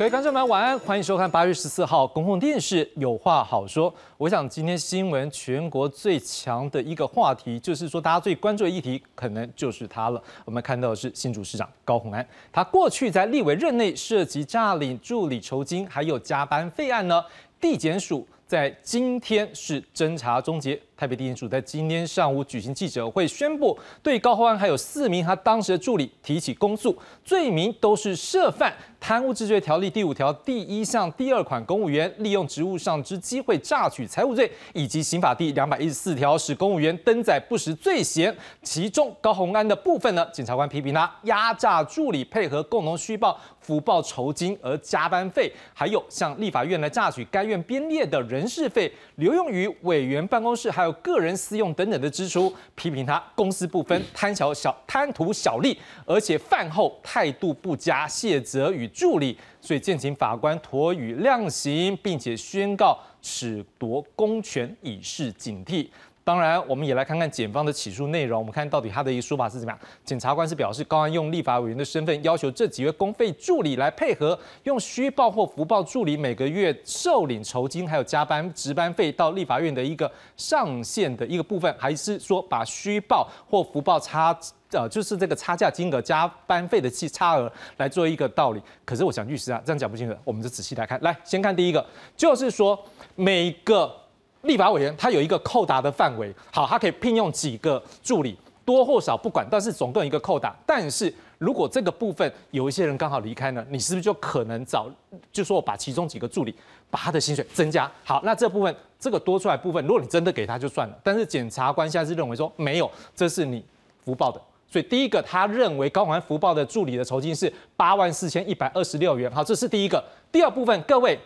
各位观众们晚安，欢迎收看八月十四号公共电视《有话好说》。我想今天新闻全国最强的一个话题，就是说大家最关注的议题，可能就是他了。我们看到的是新竹市长高虹安，他过去在立委任内涉及诈领助理酬金，还有加班费案呢，地检署在今天是侦查终结。台北地检署在今天上午举行记者会，宣布对高虹安还有四名他当时的助理提起公诉，罪名都是涉犯贪污治罪条例第五条第一项第二款公务员利用职务上之机会榨取财物罪，以及刑法第两百一十四条使公务员登载不实罪嫌。其中高宏安的部分呢，检察官批评他压榨助理配合共同虚报福报酬金而加班费，还有向立法院来榨取该院编列的人事费，留用于委员办公室还有。个人私用等等的支出，批评他公私不分、贪小小贪图小利，而且饭后态度不佳，谢责与助理，所以建请法官妥予量刑，并且宣告褫夺公权，以示警惕。当然，我们也来看看检方的起诉内容。我们看到底他的一个说法是怎么样？检察官是表示，高安用立法委员的身份要求这几位公费助理来配合，用虚报或福报助理每个月受领酬金，还有加班值班费到立法院的一个上限的一个部分，还是说把虚报或福报差呃，就是这个差价金额加班费的差额来做一个道理？可是我想律师啊，这样讲不清楚，我们就仔细来看。来，先看第一个，就是说每个。立法委员他有一个扣打的范围，好，他可以聘用几个助理，多或少不管，但是总共一个扣打。但是如果这个部分有一些人刚好离开呢，你是不是就可能找，就说我把其中几个助理把他的薪水增加？好，那这部分这个多出来部分，如果你真的给他就算了。但是检察官现在是认为说没有，这是你福报的，所以第一个他认为高环福报的助理的酬金是八万四千一百二十六元。好，这是第一个。第二部分，各位，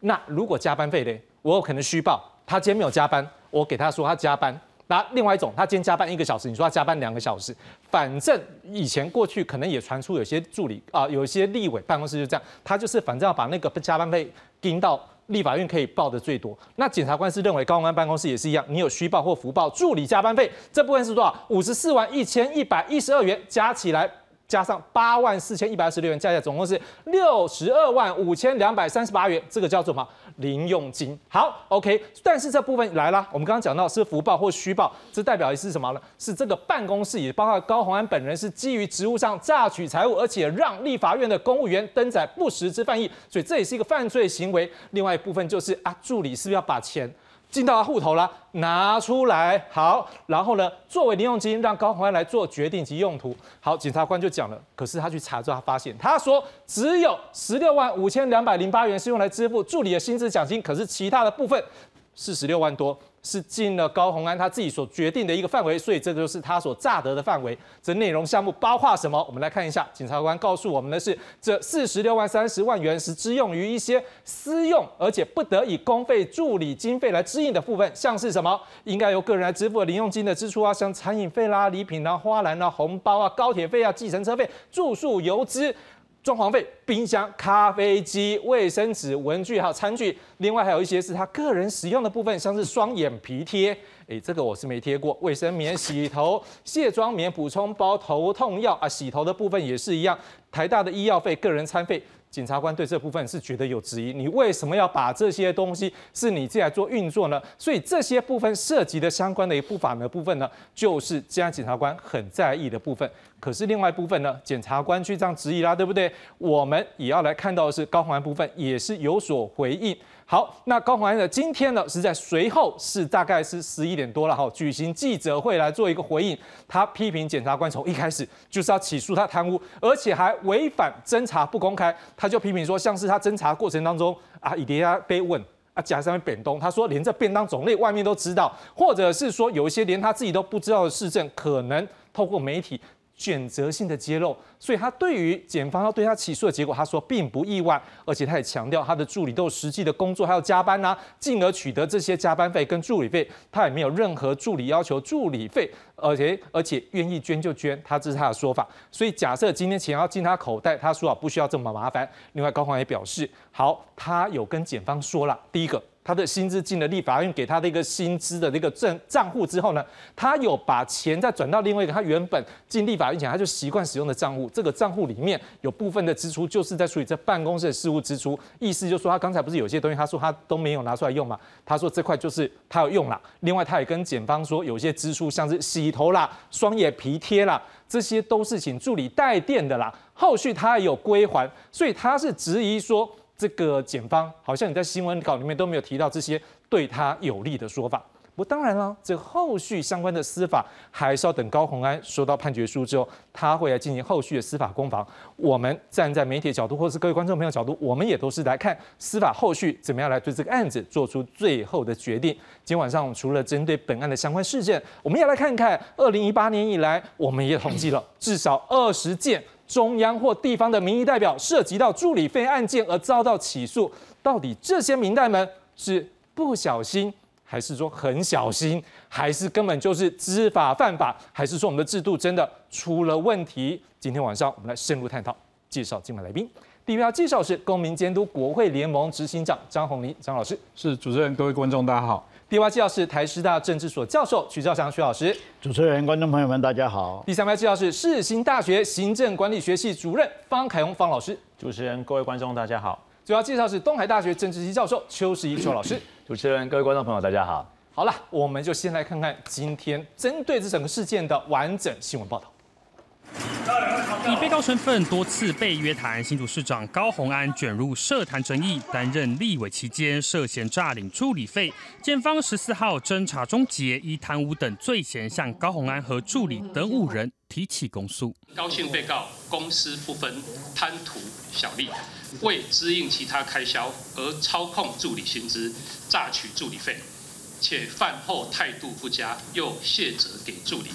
那如果加班费呢？我有可能虚报。他今天没有加班，我给他说他加班。那另外一种，他今天加班一个小时，你说他加班两个小时，反正以前过去可能也传出有些助理啊，有一些立委办公室就这样，他就是反正要把那个加班费盯到立法院可以报的最多。那检察官是认为高安办公室也是一样，你有虚报或福报助理加班费这部分是多少？五十四万一千一百一十二元加起来。加上八万四千一百二十六元，加起来总共是六十二万五千两百三十八元，这个叫做什么？零用金。好，OK。但是这部分来了，我们刚刚讲到是福报或虚报，这代表的是什么呢？是这个办公室也包括高鸿安本人是基于职务上榨取财物，而且让立法院的公务员登载不实之犯意，所以这也是一个犯罪行为。另外一部分就是啊，助理是不是要把钱？进到户头了，拿出来好，然后呢，作为零用金让高鸿安来做决定及用途。好，检察官就讲了，可是他去查之后，他发现他说只有十六万五千两百零八元是用来支付助理的薪资奖金，可是其他的部分是十六万多。是进了高鸿安他自己所决定的一个范围，所以这就是他所诈得的范围。这内容项目包括什么？我们来看一下，检察官告诉我们的是，这四十六万三十万元是支用于一些私用，而且不得以公费助理经费来支应的部分，像是什么应该由个人来支付的零用金的支出啊，像餐饮费啦、礼品啦、花篮啦、红包啊、高铁费啊、计程车费、住宿油资。装潢费、冰箱、咖啡机、卫生纸、文具还有餐具，另外还有一些是他个人使用的部分，像是双眼皮贴，诶，这个我是没贴过。卫生棉、洗头、卸妆棉、补充包、头痛药啊，洗头的部分也是一样。台大的医药费、个人餐费。检察官对这部分是觉得有质疑，你为什么要把这些东西是你自己来做运作呢？所以这些部分涉及的相关的一部法的部分呢，就是这样检察官很在意的部分。可是另外一部分呢，检察官去这样质疑啦，对不对？我们也要来看到的是高宏安部分也是有所回应。好，那高宏安的今天呢是在随后是大概是十一点多了哈，举行记者会来做一个回应。他批评检察官从一开始就是要起诉他贪污，而且还违反侦查不公开。他就批评说，像是他侦查过程当中啊，以迪亚被问啊，假上面扁东，他说连这便当种类外面都知道，或者是说有一些连他自己都不知道的市政，可能透过媒体。选择性的揭露，所以他对于检方要对他起诉的结果，他说并不意外，而且他也强调他的助理都有实际的工作，还要加班呐，进而取得这些加班费跟助理费，他也没有任何助理要求助理费，而且而且愿意捐就捐，他这是他的说法。所以假设今天钱要进他口袋，他说啊不需要这么麻烦。另外高黄也表示，好，他有跟检方说了，第一个。他的薪资进了立法院给他的一个薪资的那个账账户之后呢，他有把钱再转到另外一个他原本进立法院前他就习惯使用的账户，这个账户里面有部分的支出就是在处理这办公室的事务支出，意思就是说他刚才不是有些东西他说他都没有拿出来用嘛，他说这块就是他有用了，另外他也跟检方说有些支出像是洗头啦、双眼皮贴啦，这些都是请助理代垫的啦，后续他也有归还，所以他是质疑说。这个检方好像你在新闻稿里面都没有提到这些对他有利的说法。不，当然了，这后续相关的司法还是要等高鸿安收到判决书之后，他会来进行后续的司法攻防。我们站在媒体角度，或是各位观众朋友角度，我们也都是来看司法后续怎么样来对这个案子做出最后的决定。今晚上，除了针对本案的相关事件，我们也来看看二零一八年以来，我们也统计了至少二十件。中央或地方的民意代表涉及到助理费案件而遭到起诉，到底这些民代们是不小心，还是说很小心，还是根本就是知法犯法，还是说我们的制度真的出了问题？今天晚上我们来深入探讨。介绍今晚来宾，第一位要介绍是公民监督国会联盟执行长张宏林张老师，是主持人，各位观众大家好。第二位介绍是台师大政治所教授曲兆祥曲老师，主持人、观众朋友们，大家好。第三位介绍是世新大学行政管理学系主任方凯宏方老师，主持人、各位观众大家好。主要介绍是东海大学政治系教授邱世一邱老师，主持人、各位观众朋友大家好。好了，我们就先来看看今天针对这整个事件的完整新闻报道。以被告身份多次被约谈，新竹市长高鸿安卷入涉谈争议，担任立委期间涉嫌诈领助理费。检方十四号侦查终结，以贪污等罪嫌向高鸿安和助理等五人提起公诉。高姓被告公私不分，贪图小利，为支应其他开销而操控助理薪资，榨取助理费，且饭后态度不佳，又卸责给助理，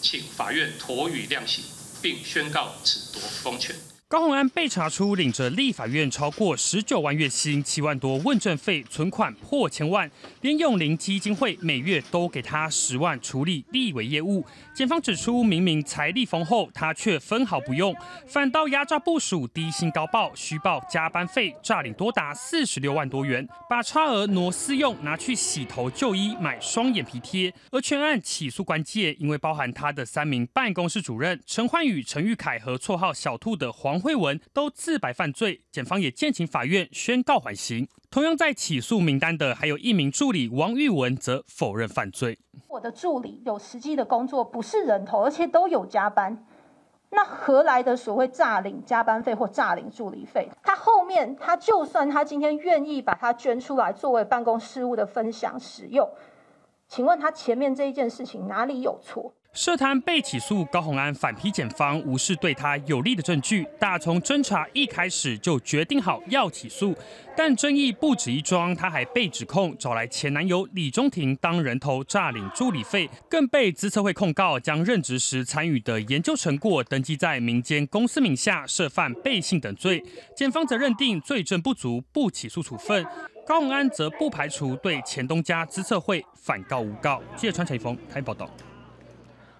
请法院妥予量刑。并宣告此夺封权。高鸿安被查出领着立法院超过十九万月薪、七万多问政费，存款破千万，连永龄基金会每月都给他十万处理立委业务。检方指出，明明财力丰厚，他却分毫不用，反倒压榨部署，低薪高报、虚报加班费，诈领多达四十六万多元，把差额挪私用，拿去洗头、就医、买双眼皮贴。而全案起诉关键，因为包含他的三名办公室主任陈焕宇、陈玉凯和绰号小兔的黄。黄慧文都自白犯罪，检方也建请法院宣告缓刑。同样在起诉名单的还有一名助理王玉文，则否认犯罪。我的助理有实际的工作，不是人头，而且都有加班，那何来的所谓诈领加班费或诈领助理费？他后面他就算他今天愿意把它捐出来作为办公事务的分享使用，请问他前面这一件事情哪里有错？涉贪被起诉，高鸿安反批检方无视对他有利的证据，打从侦查一开始就决定好要起诉。但争议不止一桩，他还被指控找来前男友李中庭当人头诈领助理费，更被资策会控告将任职时参与的研究成果登记在民间公司名下，涉犯背信等罪。检方则认定罪证不足，不起诉处分。高鸿安则不排除对前东家资策会反告诬告。记者川陈峰台报道。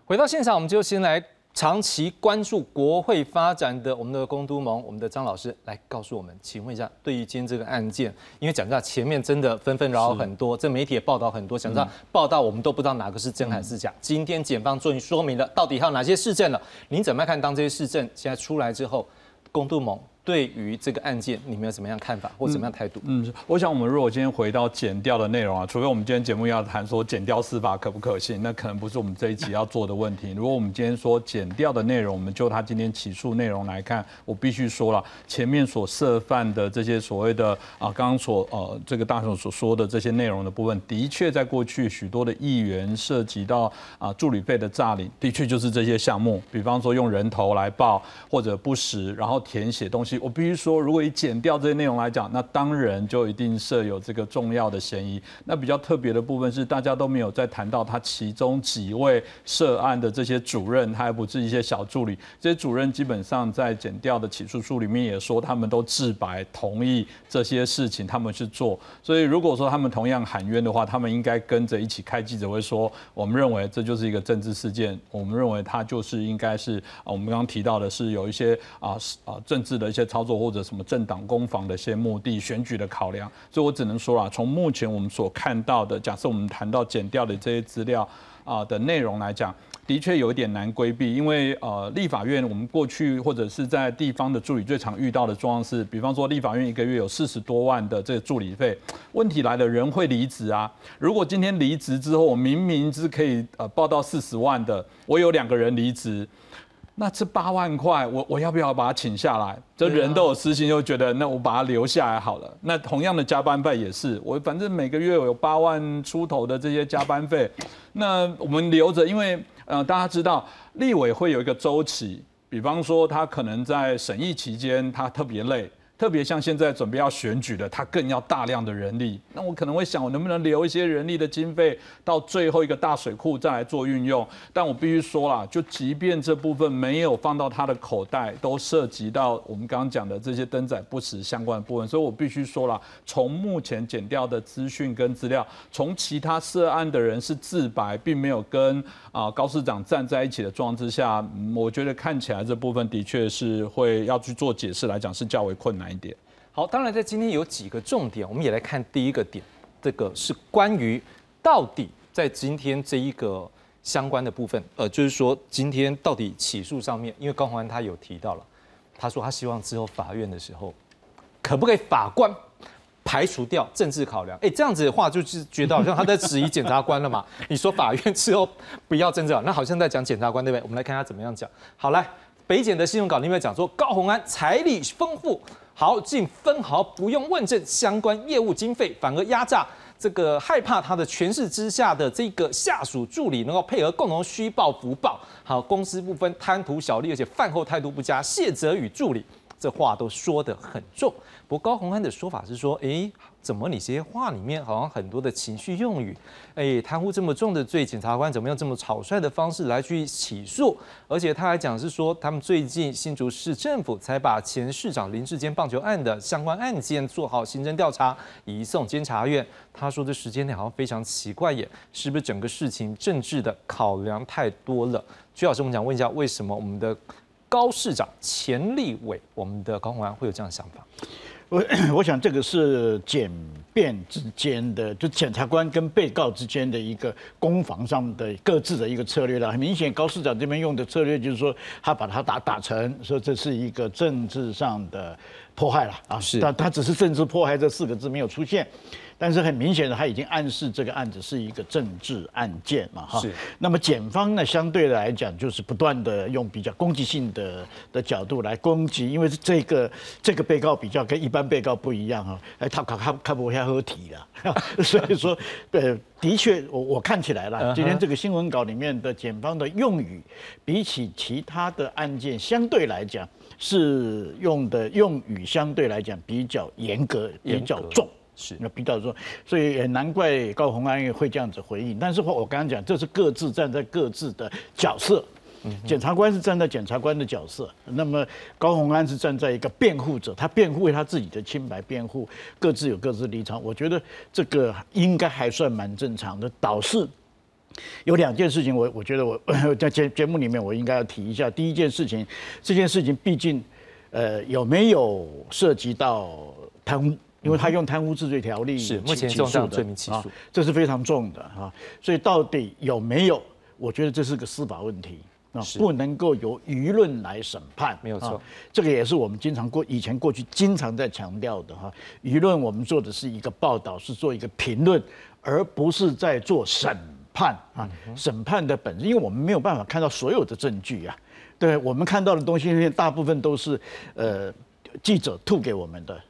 回到现场，我们就先来长期关注国会发展的我们的公都盟，我们的张老师来告诉我们，请问一下，对于今天这个案件，因为讲到前面真的纷纷扰扰很多，这媒体也报道很多，想知道报道我们都不知道哪个是真还是假。今天检方终于说明了到底还有哪些市政了，您怎么看？当这些市政现在出来之后，公都盟？对于这个案件，你们有什么样看法或什么样态度？嗯，我想我们如果今天回到减掉的内容啊，除非我们今天节目要谈说减掉司法可不可信，那可能不是我们这一集要做的问题。如果我们今天说减掉的内容，我们就他今天起诉内容来看，我必须说了，前面所涉犯的这些所谓的啊，刚刚所呃这个大雄所说的这些内容的部分，的确在过去许多的议员涉及到啊助理费的诈领，的确就是这些项目，比方说用人头来报或者不实，然后填写东西。我必须说，如果以剪掉这些内容来讲，那当然就一定设有这个重要的嫌疑。那比较特别的部分是，大家都没有再谈到他其中几位涉案的这些主任，他还不是一些小助理。这些主任基本上在剪掉的起诉书里面也说，他们都自白同意这些事情，他们去做。所以如果说他们同样喊冤的话，他们应该跟着一起开记者会说，我们认为这就是一个政治事件，我们认为他就是应该是啊，我们刚刚提到的是有一些啊啊政治的一些。操作或者什么政党攻防的一些目的、选举的考量，所以我只能说啊，从目前我们所看到的，假设我们谈到减掉的这些资料啊的内容来讲。的确有一点难规避，因为呃，立法院我们过去或者是在地方的助理最常遇到的状况是，比方说立法院一个月有四十多万的这个助理费，问题来了，人会离职啊。如果今天离职之后，我明明是可以呃报到四十万的，我有两个人离职。那这八万块，我我要不要把他请下来？这人都有私心，就觉得那我把他留下来好了。那同样的加班费也是，我反正每个月有八万出头的这些加班费，那我们留着，因为呃大家知道立委会有一个周期，比方说他可能在审议期间他特别累。特别像现在准备要选举的，他更要大量的人力。那我可能会想，我能不能留一些人力的经费到最后一个大水库再来做运用？但我必须说啦，就即便这部分没有放到他的口袋，都涉及到我们刚刚讲的这些登载不实相关的部分。所以我必须说了，从目前减掉的资讯跟资料，从其他涉案的人是自白，并没有跟啊高市长站在一起的状况之下，我觉得看起来这部分的确是会要去做解释来讲是较为困难。一点好，当然在今天有几个重点，我们也来看第一个点，这个是关于到底在今天这一个相关的部分，呃，就是说今天到底起诉上面，因为高宏安他有提到了，他说他希望之后法院的时候，可不可以法官排除掉政治考量？哎，这样子的话就是觉得好像他在质疑检察官了嘛？你说法院之后不要政治了，那好像在讲检察官对不对？我们来看他怎么样讲。好，来北检的新闻稿里面讲说高宏安财力丰富。好，竟分毫不用问政相关业务经费，反而压榨这个害怕他的权势之下的这个下属助理能够配合共同虚报福报。好，公私不分，贪图小利，而且饭后态度不佳，谢泽宇助理，这话都说得很重。不过高鸿安的说法是说，哎。怎么你这些话里面好像很多的情绪用语？哎，贪污这么重的罪，检察官怎么用这么草率的方式来去起诉？而且他还讲是说，他们最近新竹市政府才把前市长林志坚棒球案的相关案件做好刑侦调查，移送监察院。他说的时间内好像非常奇怪耶，是不是整个事情政治的考量太多了？徐老师，我们想问一下，为什么我们的高市长钱立伟，我们的高鸿安会有这样的想法？我 我想这个是检辩之间的，就检察官跟被告之间的一个攻防上的各自的一个策略了。很明显，高市长这边用的策略就是说，他把他打打成说这是一个政治上的迫害了啊，是，但他只是政治迫害这四个字没有出现。但是很明显的，他已经暗示这个案子是一个政治案件嘛，哈。是。那么检方呢，相对来讲就是不断的用比较攻击性的的角度来攻击，因为这个这个被告比较跟一般被告不一样哈，哎，他他他他不会喝体了，所以说，呃，的确，我我看起来了，今天这个新闻稿里面的检方的用语，比起其他的案件相对来讲，是用的用语相对来讲比较严格，比较重。是，那比较说，所以也难怪高鸿安会这样子回应。但是话我刚刚讲，这是各自站在各自的角色。检察官是站在检察官的角色，那么高鸿安是站在一个辩护者，他辩护为他自己的清白辩护，各自有各自立场。我觉得这个应该还算蛮正常的。导致有两件事情，我我觉得我 在节节目里面我应该要提一下。第一件事情，这件事情毕竟，呃，有没有涉及到贪污？因为他用贪污治罪条例是目前重大罪名起诉，这是非常重的哈，所以到底有没有？我觉得这是个司法问题啊，不能够由舆论来审判，没有错。这个也是我们经常过以前过去经常在强调的哈，舆论我们做的是一个报道，是做一个评论，而不是在做审判啊。审判的本质，因为我们没有办法看到所有的证据啊，对我们看到的东西，大部分都是呃记者吐给我们的。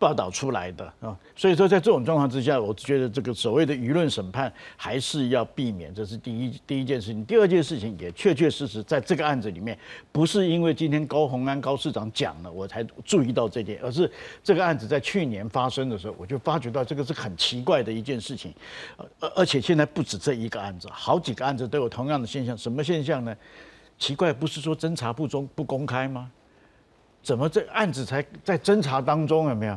报道出来的啊，所以说在这种状况之下，我觉得这个所谓的舆论审判还是要避免，这是第一第一件事情。第二件事情也确确实实在这个案子里面，不是因为今天高鸿安高市长讲了我才注意到这点，而是这个案子在去年发生的时候，我就发觉到这个是很奇怪的一件事情，而而且现在不止这一个案子，好几个案子都有同样的现象。什么现象呢？奇怪，不是说侦查不中不公开吗？怎么这案子才在侦查当中有没有？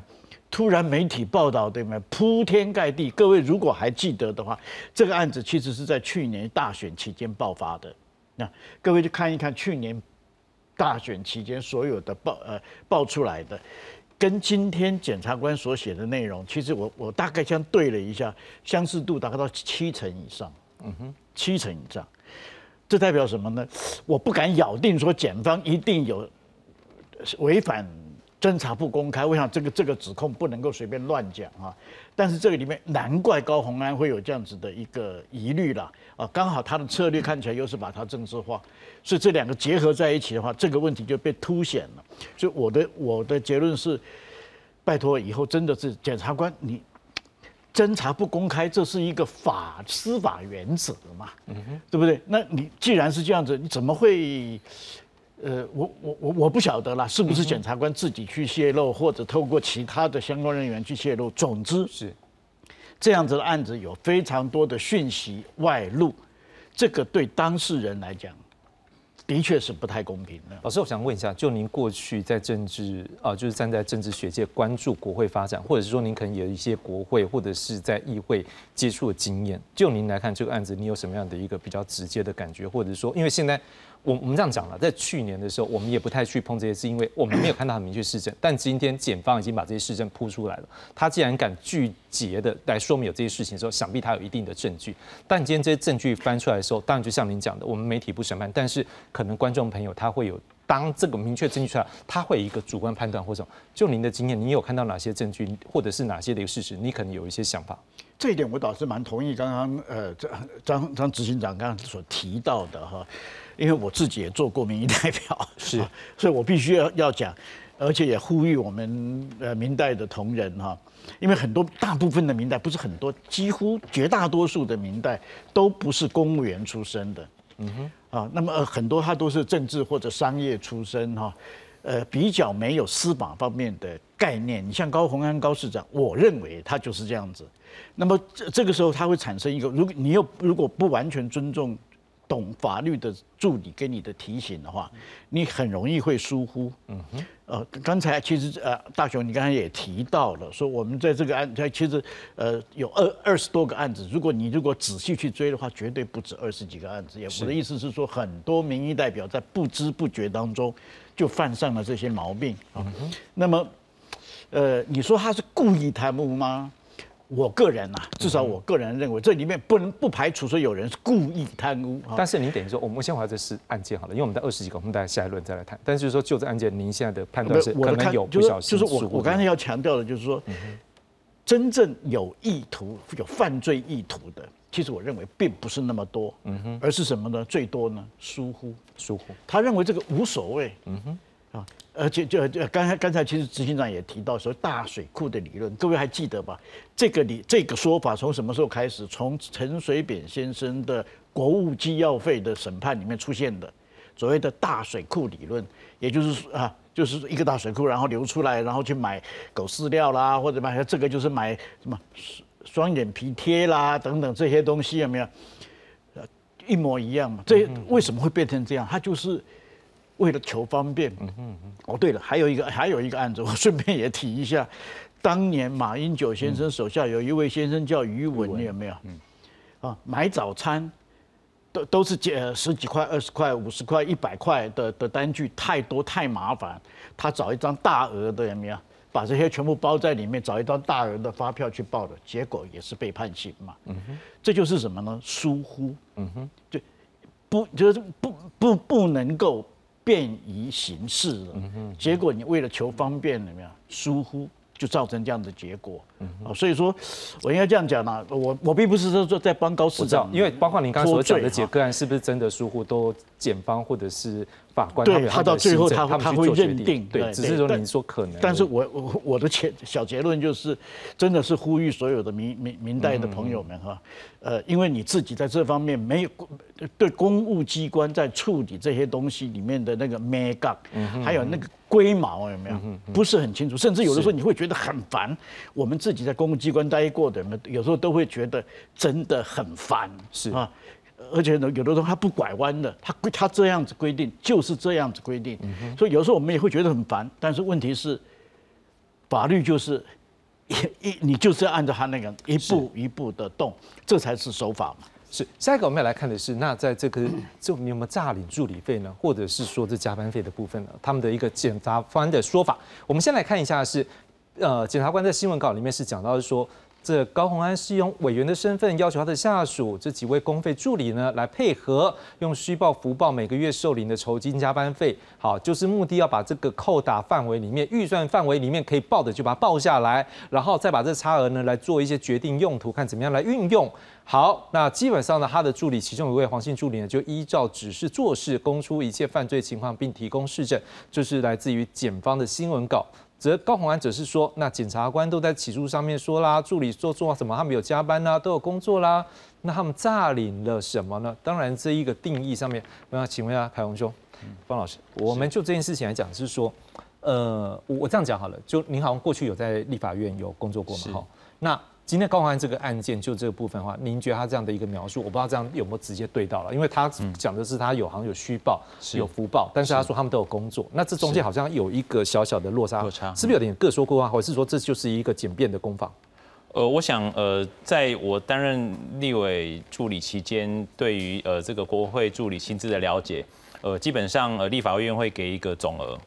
突然媒体报道对没有？铺天盖地。各位如果还记得的话，这个案子其实是在去年大选期间爆发的。那各位去看一看去年大选期间所有的报呃报出来的，跟今天检察官所写的内容，其实我我大概相对了一下，相似度大概到七成以上，嗯哼，七成以上，这代表什么呢？我不敢咬定说检方一定有违反。侦查不公开，我想这个这个指控不能够随便乱讲啊。但是这个里面难怪高鸿安会有这样子的一个疑虑了啊。刚好他的策略看起来又是把它政治化，所以这两个结合在一起的话，这个问题就被凸显了。所以我的我的结论是，拜托以后真的是检察官你侦查不公开，这是一个法司法原则嘛，嗯哼，对不对？那你既然是这样子，你怎么会？呃，我我我我不晓得啦，是不是检察官自己去泄露，或者透过其他的相关人员去泄露？总之是这样子的案子有非常多的讯息外露，这个对当事人来讲，的确是不太公平的。老师，我想问一下，就您过去在政治啊，就是站在政治学界关注国会发展，或者是说您可能有一些国会或者是在议会接触的经验，就您来看这个案子，你有什么样的一个比较直接的感觉，或者说，因为现在。我我们这样讲了，在去年的时候，我们也不太去碰这些事，因为我们没有看到很明确事证。但今天检方已经把这些事证铺出来了，他既然敢拒绝的来说明有这些事情的时候，想必他有一定的证据。但今天这些证据翻出来的时候，当然就像您讲的，我们媒体不审判，但是可能观众朋友他会有，当这个明确证据出来，他会有一个主观判断或者就您的经验，你有看到哪些证据，或者是哪些的一个事实，你可能有一些想法。这一点我倒是蛮同意刚刚呃张张张执行长刚刚所提到的哈。因为我自己也做过民意代表，是，所以我必须要要讲，而且也呼吁我们呃明代的同仁哈，因为很多大部分的明代不是很多，几乎绝大多数的明代都不是公务员出身的，嗯哼，啊，那么很多他都是政治或者商业出身哈，呃，比较没有司法方面的概念。你像高鸿安高市长，我认为他就是这样子。那么这这个时候他会产生一个，如果你又如果不完全尊重。懂法律的助理给你的提醒的话，你很容易会疏忽。嗯哼，呃，刚才其实呃，大雄你刚才也提到了，说我们在这个案，在其实呃有二二十多个案子，如果你如果仔细去追的话，绝对不止二十几个案子。也我的意思是说，很多民意代表在不知不觉当中就犯上了这些毛病啊。那么，呃，你说他是故意贪污吗？我个人呐，至少我个人认为，这里面不能不排除说有人是故意贪污。但是您等于说，我们先回这是案件好了，因为我们在二十几个，我们大家下一轮再来谈。但是说就这案件，您现在的判断是可能有不小心就是我我刚才要强调的就是说，真正有意图、有犯罪意图的，其实我认为并不是那么多，嗯哼，而是什么呢？最多呢，疏忽，疏忽。他认为这个无所谓，嗯哼。啊，而且就就刚才刚才其实执行长也提到说大水库的理论，各位还记得吧？这个理这个说法从什么时候开始？从陈水扁先生的国务机要费的审判里面出现的，所谓的大水库理论，也就是啊，就是一个大水库，然后流出来，然后去买狗饲料啦，或者买这个就是买什么双眼皮贴啦等等这些东西有没有？呃，一模一样嘛。这为什么会变成这样？它就是。为了求方便，嗯嗯嗯哦，对了，还有一个还有一个案子，我顺便也提一下，当年马英九先生手下有一位先生叫余文，你有没有？嗯，啊，买早餐都都是几十几块、二十块、五十块、一百块的的单据，太多太麻烦，他找一张大额的有没有？把这些全部包在里面，找一张大额的发票去报的，结果也是被判刑嘛。嗯哼，这就是什么呢？疏忽。嗯哼，就不就是不不不能够。便于行事了，结果你为了求方便，怎么样疏忽，就造成这样的结果。啊，所以说，我应该这样讲呢，我我并不是说在帮高市长，因为包括您刚刚所讲的几个个案，是不是真的疏忽都检方或者是？法官对他到最后他他会认定，对，只是说你说可能。但是我我我的结小结论就是，真的是呼吁所有的明明明代的朋友们哈，呃，因为你自己在这方面没有对公务机关在处理这些东西里面的那个 make 还有那个龟毛有没有，不是很清楚，甚至有的时候你会觉得很烦。我们自己在公务机关待过的人，有时候都会觉得真的很烦，是啊。而且呢，有的时候他不拐弯的，他规他这样子规定就是这样子规定，所以有时候我们也会觉得很烦。但是问题是，法律就是一一你就是要按照他那个一步一步的动，这才是守法嘛。是下一个我们要来看的是，那在这个就你有没有诈领助理费呢？或者是说这加班费的部分呢？他们的一个检察官的说法，我们先来看一下是，呃，检察官在新闻稿里面是讲到说。这高鸿安是用委员的身份要求他的下属这几位公费助理呢来配合，用虚报、福报每个月受领的酬金加班费，好，就是目的要把这个扣打范围里面、预算范围里面可以报的就把它报下来，然后再把这差额呢来做一些决定用途，看怎么样来运用。好，那基本上呢，他的助理其中一位黄姓助理呢就依照指示做事，供出一切犯罪情况并提供事证，就是来自于检方的新闻稿。则高鸿安则是说，那检察官都在起诉上面说啦，助理做做什么，他们有加班啦，都有工作啦，那他们诈领了什么呢？当然，这一个定义上面，那请问一下凯宏兄，方老师，我们就这件事情来讲，是说，呃，我我这样讲好了，就您好像过去有在立法院有工作过嘛？哈，那。今天高鸿安这个案件就这个部分的话，您觉得他这样的一个描述，我不知道这样有没有直接对到了，因为他讲的是他有好像有虚报，有福报，但是他说他们都有工作，那这中间好像有一个小小的落差，是不是有点各说各话，或者是说这就是一个简便的攻防？呃，我想呃，在我担任立委助理期间，对于呃这个国会助理薪资的了解。呃，基本上呃，立法委员会给一个总额，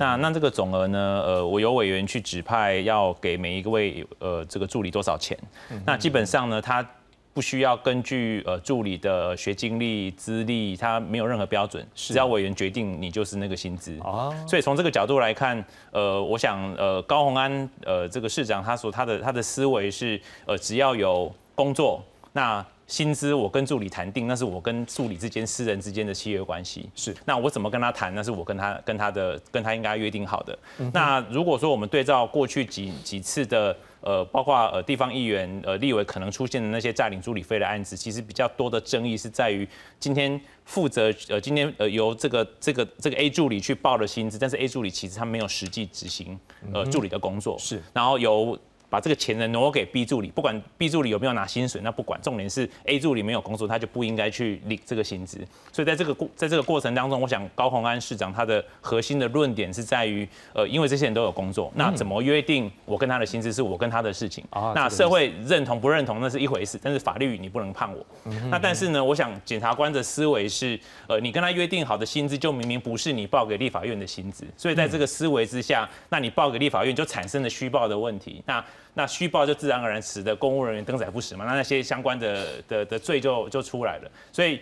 那那这个总额呢，呃，我由委员去指派要给每一个位呃这个助理多少钱，那基本上呢，他不需要根据呃助理的学经历资历，他没有任何标准，只要委员决定，你就是那个薪资。哦，所以从这个角度来看，呃，我想呃高鸿安呃这个市长他说他的他的思维是呃只要有工作那。薪资我跟助理谈定，那是我跟助理之间私人之间的契约关系。是，那我怎么跟他谈？那是我跟他跟他的跟他应该约定好的。那如果说我们对照过去几几次的呃，包括呃地方议员呃立委可能出现的那些占领助理费的案子，其实比较多的争议是在于今天负责呃今天呃由这个这个这个 A 助理去报的薪资，但是 A 助理其实他没有实际执行呃助理的工作。是，然后由把这个钱呢挪给 B 助理，不管 B 助理有没有拿薪水，那不管，重点是 A 助理没有工作，他就不应该去领这个薪资。所以在这个过在这个过程当中，我想高鸿安市长他的核心的论点是在于，呃，因为这些人都有工作，那怎么约定我跟他的薪资是我跟他的事情。那社会认同不认同那是一回事，但是法律你不能判我。那但是呢，我想检察官的思维是，呃，你跟他约定好的薪资就明明不是你报给立法院的薪资，所以在这个思维之下，那你报给立法院就产生了虚报的问题。那那虚报就自然而然使得公务人员登载不实嘛，那那些相关的的的罪就就出来了。所以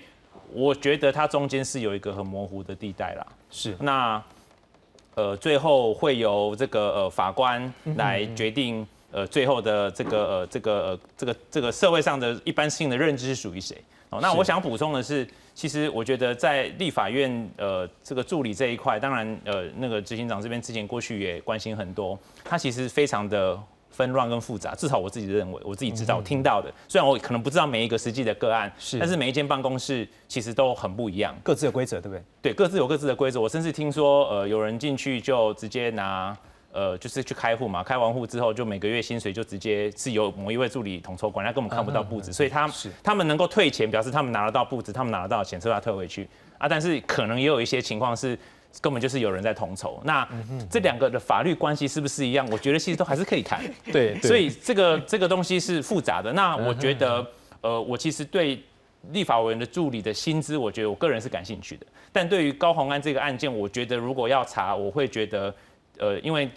我觉得它中间是有一个很模糊的地带啦。是。那呃最后会由这个呃法官来决定呃最后的这个呃这个呃这个这个社会上的一般性的认知是属于谁？哦，那我想补充的是，其实我觉得在立法院呃这个助理这一块，当然呃那个执行长这边之前过去也关心很多，他其实非常的。纷乱跟复杂，至少我自己认为，我自己知道，我听到的。虽然我可能不知道每一个实际的个案，是，但是每一间办公室其实都很不一样，各自的规则，对不对？对，各自有各自的规则。我甚至听说，呃，有人进去就直接拿，呃，就是去开户嘛，开完户之后就每个月薪水就直接是由某一位助理统筹管，他根本看不到布置，所以他他们能够退钱，表示他们拿得到布置，他们拿得到钱，所以他退回去啊。但是可能也有一些情况是。根本就是有人在统筹，那这两个的法律关系是不是一样？我觉得其实都还是可以谈。对，所以这个这个东西是复杂的。那我觉得，呃，我其实对立法委员的助理的薪资，我觉得我个人是感兴趣的。但对于高鸿安这个案件，我觉得如果要查，我会觉得，呃，因为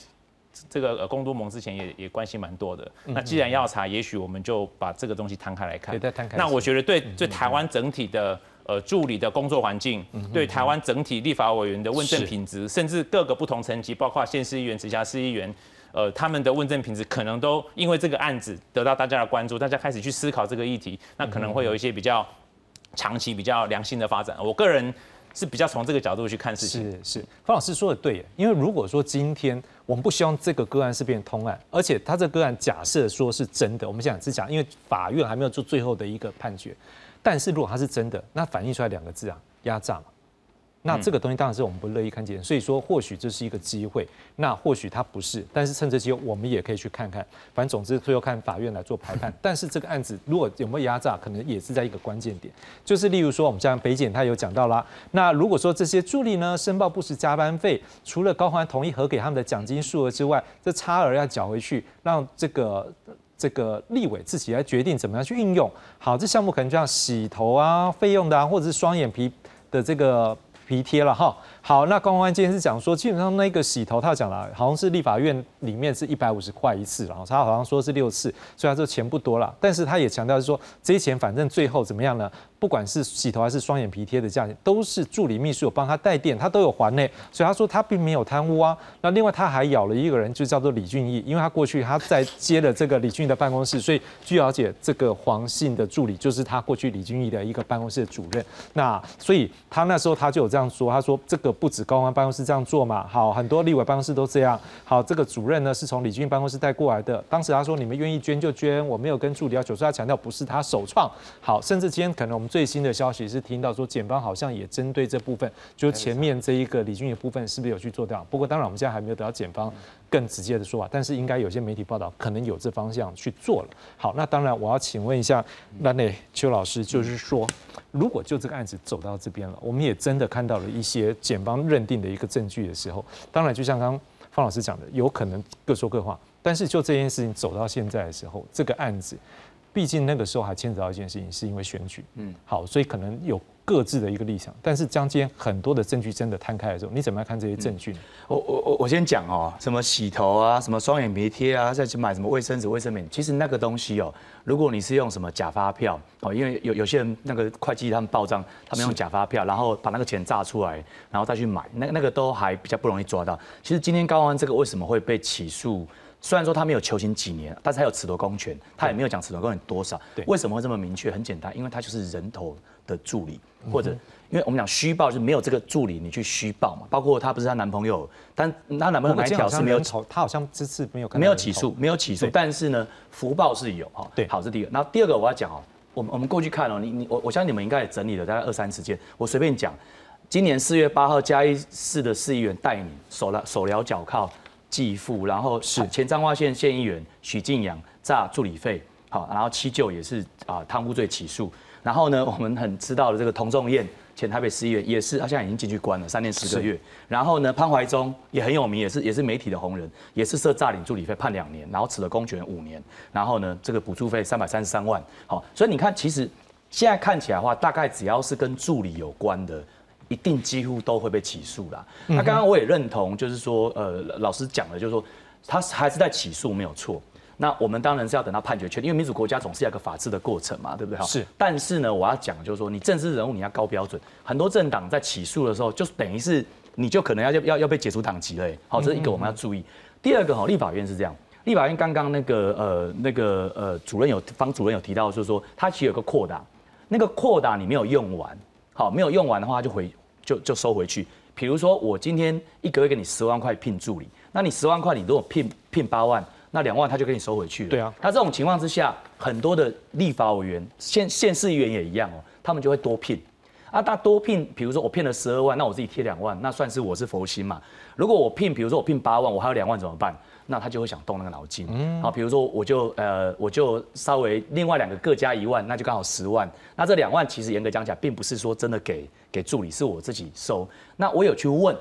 这个呃，公都盟之前也也关系蛮多的。那既然要查，也许我们就把这个东西摊开来看。对，摊开。那我觉得对对台湾整体的。呃，助理的工作环境，对台湾整体立法委员的问政品质，甚至各个不同层级，包括县市议员、直辖市议员，呃，他们的问政品质可能都因为这个案子得到大家的关注，大家开始去思考这个议题，那可能会有一些比较长期、比较良性的发展。我个人是比较从这个角度去看事情。是是，方老师说的对，因为如果说今天我们不希望这个个案是变通案，而且他这个案假设说是真的，我们现在只讲，因为法院还没有做最后的一个判决。但是如果它是真的，那反映出来两个字啊，压榨嘛。那这个东西当然是我们不乐意看见，所以说或许这是一个机会，那或许它不是，但是趁这机会我们也可以去看看。反正总之最后看法院来做裁判。但是这个案子如果有没有压榨，可能也是在一个关键点，就是例如说我们像北检他有讲到啦，那如果说这些助理呢申报不实加班费，除了高欢同意核给他们的奖金数额之外，这差额要缴回去，让这个。这个立委自己来决定怎么样去运用。好，这项目可能就像洗头啊、费用的啊，或者是双眼皮的这个皮贴了哈。好，那高公安今天是讲说，基本上那个洗头，他讲了，好像是立法院里面是一百五十块一次，然后他好像说是六次，虽然说钱不多了，但是他也强调是说，这些钱反正最后怎么样呢？不管是洗头还是双眼皮贴的价钱，都是助理秘书有帮他带电，他都有还内，所以他说他并没有贪污啊。那另外他还咬了一个人，就叫做李俊义，因为他过去他在接了这个李俊义的办公室，所以据了解，这个黄姓的助理就是他过去李俊义的一个办公室的主任。那所以他那时候他就有这样说，他说这个不止高安办公室这样做嘛，好，很多立委办公室都这样。好，这个主任呢是从李俊义办公室带过来的，当时他说你们愿意捐就捐，我没有跟助理要求，所以他强调不是他首创。好，甚至今天可能我们最新的消息是听到说，检方好像也针对这部分，就前面这一个李俊的部分是不是有去做掉？不过当然我们现在还没有得到检方更直接的说法，但是应该有些媒体报道可能有这方向去做了。好，那当然我要请问一下那内邱老师，就是说，如果就这个案子走到这边了，我们也真的看到了一些检方认定的一个证据的时候，当然就像刚刚方老师讲的，有可能各说各话。但是就这件事情走到现在的时候，这个案子。毕竟那个时候还牵扯到一件事情，是因为选举，嗯，好，所以可能有各自的一个立场。但是将今天很多的证据真的摊开的时候，你怎么样看这些证据呢？我我我我先讲哦，什么洗头啊，什么双眼皮贴啊，再去买什么卫生纸、卫生棉，其实那个东西哦，如果你是用什么假发票哦，因为有有些人那个会计他们报账，他们用假发票，然后把那个钱炸出来，然后再去买，那那个都还比较不容易抓到。其实今天高安这个为什么会被起诉？虽然说他没有求刑几年，但是他有褫夺公权，他也没有讲褫夺公权多少。对，为什么会这么明确？很简单，因为他就是人头的助理，或者因为我们讲虚报，就是没有这个助理，你去虚报嘛。包括她不是她男朋友，但她男朋友哪一条是没有？他好像这次没有没有起诉，没有起诉。但是呢，福报是有哈。对，好，这第一个。然后第二个我要讲哦，我们我们过去看哦，你你我我相信你们应该也整理了大概二三十件，我随便讲。今年四月八号，嘉义市的市议员带你手了手撩脚铐。继父，然后是。前彰化县县议员许敬阳诈助理费，好，然后七舅也是啊贪污罪起诉，然后呢，我们很知道的这个童仲彦前台北市议员也是，他现在已经进去关了三年十个月，然后呢，潘怀忠也很有名，也是也是媒体的红人，也是涉诈领助理费判两年，然后褫了公权五年，然后呢，这个补助费三百三十三万，好，所以你看，其实现在看起来的话，大概只要是跟助理有关的。一定几乎都会被起诉啦。那刚刚我也认同，就是说，呃，老师讲的，就是说，他还是在起诉没有错。那我们当然是要等到判决确定，因为民主国家总是要个法治的过程嘛，对不对？是。但是呢，我要讲就是说，你政治人物你要高标准。很多政党在起诉的时候，就等于是你就可能要要要被解除党籍了。好，这是一个我们要注意。第二个哈，立法院是这样，立法院刚刚那个呃那个呃主任有方主任有提到，就是说他其实有个扩大，那个扩大你没有用完。好，没有用完的话就回就就收回去。比如说我今天一个月给你十万块聘助理，那你十万块你如果聘聘八万，那两万他就给你收回去了。对啊，那这种情况之下，很多的立法委员、县县市议员也一样哦，他们就会多聘。啊，他多聘，比如说我骗了十二万，那我自己贴两万，那算是我是佛心嘛。如果我聘，比如说我聘八万，我还有两万怎么办？那他就会想动那个脑筋，好，比如说我就呃我就稍微另外两个各加一万，那就刚好十万。那这两万其实严格讲起来，并不是说真的给给助理，是我自己收。那我有去问，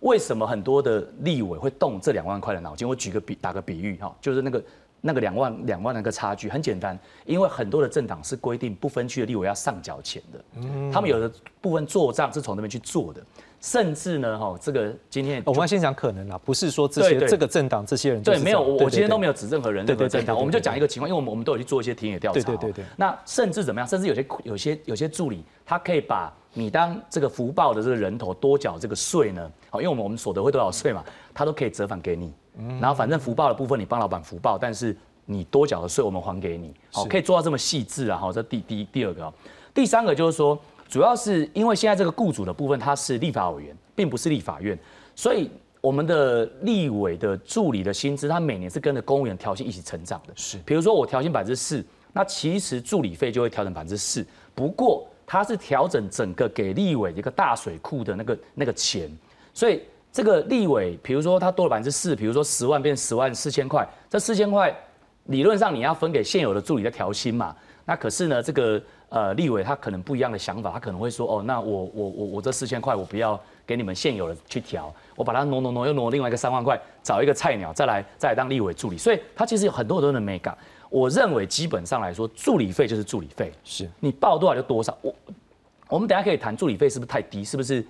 为什么很多的立委会动这两万块的脑筋？我举个比打个比喻哈，就是那个那个两万两万那个差距很简单，因为很多的政党是规定不分区的立委要上缴钱的，他们有的部分做账是从那边去做的。甚至呢，哈，这个今天我们先讲可能啊，不是说这些这个政党这些人对，没有，我今天都没有指任何人任何政党，我们就讲一个情况，因为我们我们都有去做一些田野调查，对对对对。那甚至怎么样？甚至有些有些有些助理，他可以把你当这个福报的这个人头多缴这个税呢，好，因为我们我们所得会多少税嘛，他都可以折返给你，然后反正福报的部分你帮老板福报，但是你多缴的税我们还给你，好，可以做到这么细致啊，好，这第第第二个，第三个就是说。主要是因为现在这个雇主的部分，他是立法委员，并不是立法院，所以我们的立委的助理的薪资，他每年是跟着公务员调薪一起成长的。是，比如说我调薪百分之四，那其实助理费就会调整百分之四。不过它是调整整个给立委一个大水库的那个那个钱，所以这个立委，比如说他多了百分之四，比如说十万变十万四千块，这四千块理论上你要分给现有的助理在调薪嘛？那可是呢，这个。呃，立委他可能不一样的想法，他可能会说，哦，那我我我我这四千块我不要给你们现有的去调，我把它挪挪挪又挪另外一个三万块，找一个菜鸟再来再来当立委助理，所以他其实有很多很多的美感。我认为基本上来说，助理费就是助理费，是你报多少就多少。我我们等下可以谈助理费是不是太低，是不是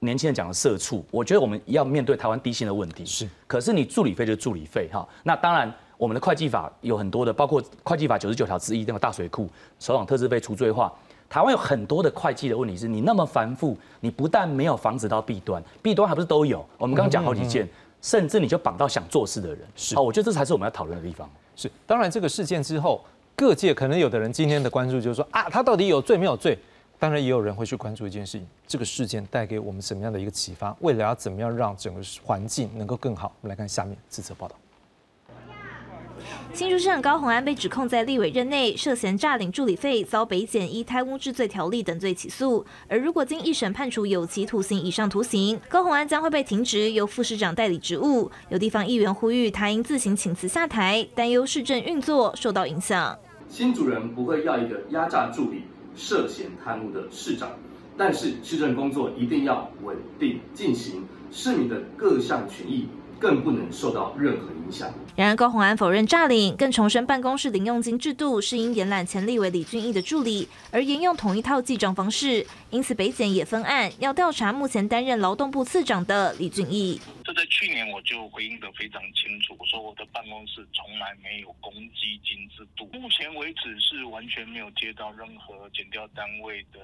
年轻人讲的社畜？我觉得我们要面对台湾低薪的问题。是，可是你助理费就是助理费哈。那当然，我们的会计法有很多的，包括会计法九十九条之一那个大水库首长特制被除罪化。台湾有很多的会计的问题是，你那么繁复，你不但没有防止到弊端，弊端还不是都有？我们刚刚讲好几件，甚至你就绑到想做事的人。是，好，我觉得这才是我们要讨论的地方。是，当然这个事件之后，各界可能有的人今天的关注就是说啊，他到底有罪没有罪？当然也有人会去关注一件事情，这个事件带给我们什么样的一个启发？未来要怎么样让整个环境能够更好？我们来看下面这则报道。新竹市长高虹安被指控在立委任内涉嫌诈领助理费，遭北检依贪污治罪条例等罪起诉。而如果经一审判处有期徒刑以上徒刑，高虹安将会被停职，由副市长代理职务。有地方议员呼吁他应自行请辞下台，担忧市政运作受到影响。新主人不会要一个压榨助理、涉嫌贪污的市长，但是市政工作一定要稳定进行，市民的各项权益更不能受到任何影响。然而，高鸿安否认诈领，更重申办公室零用金制度是因延揽前立委李俊毅的助理，而沿用同一套记账方式。因此，北检也分案，要调查目前担任劳动部次长的李俊毅。这在去年我就回应的非常清楚，我说我的办公室从来没有公积金制度，目前为止是完全没有接到任何检调单位的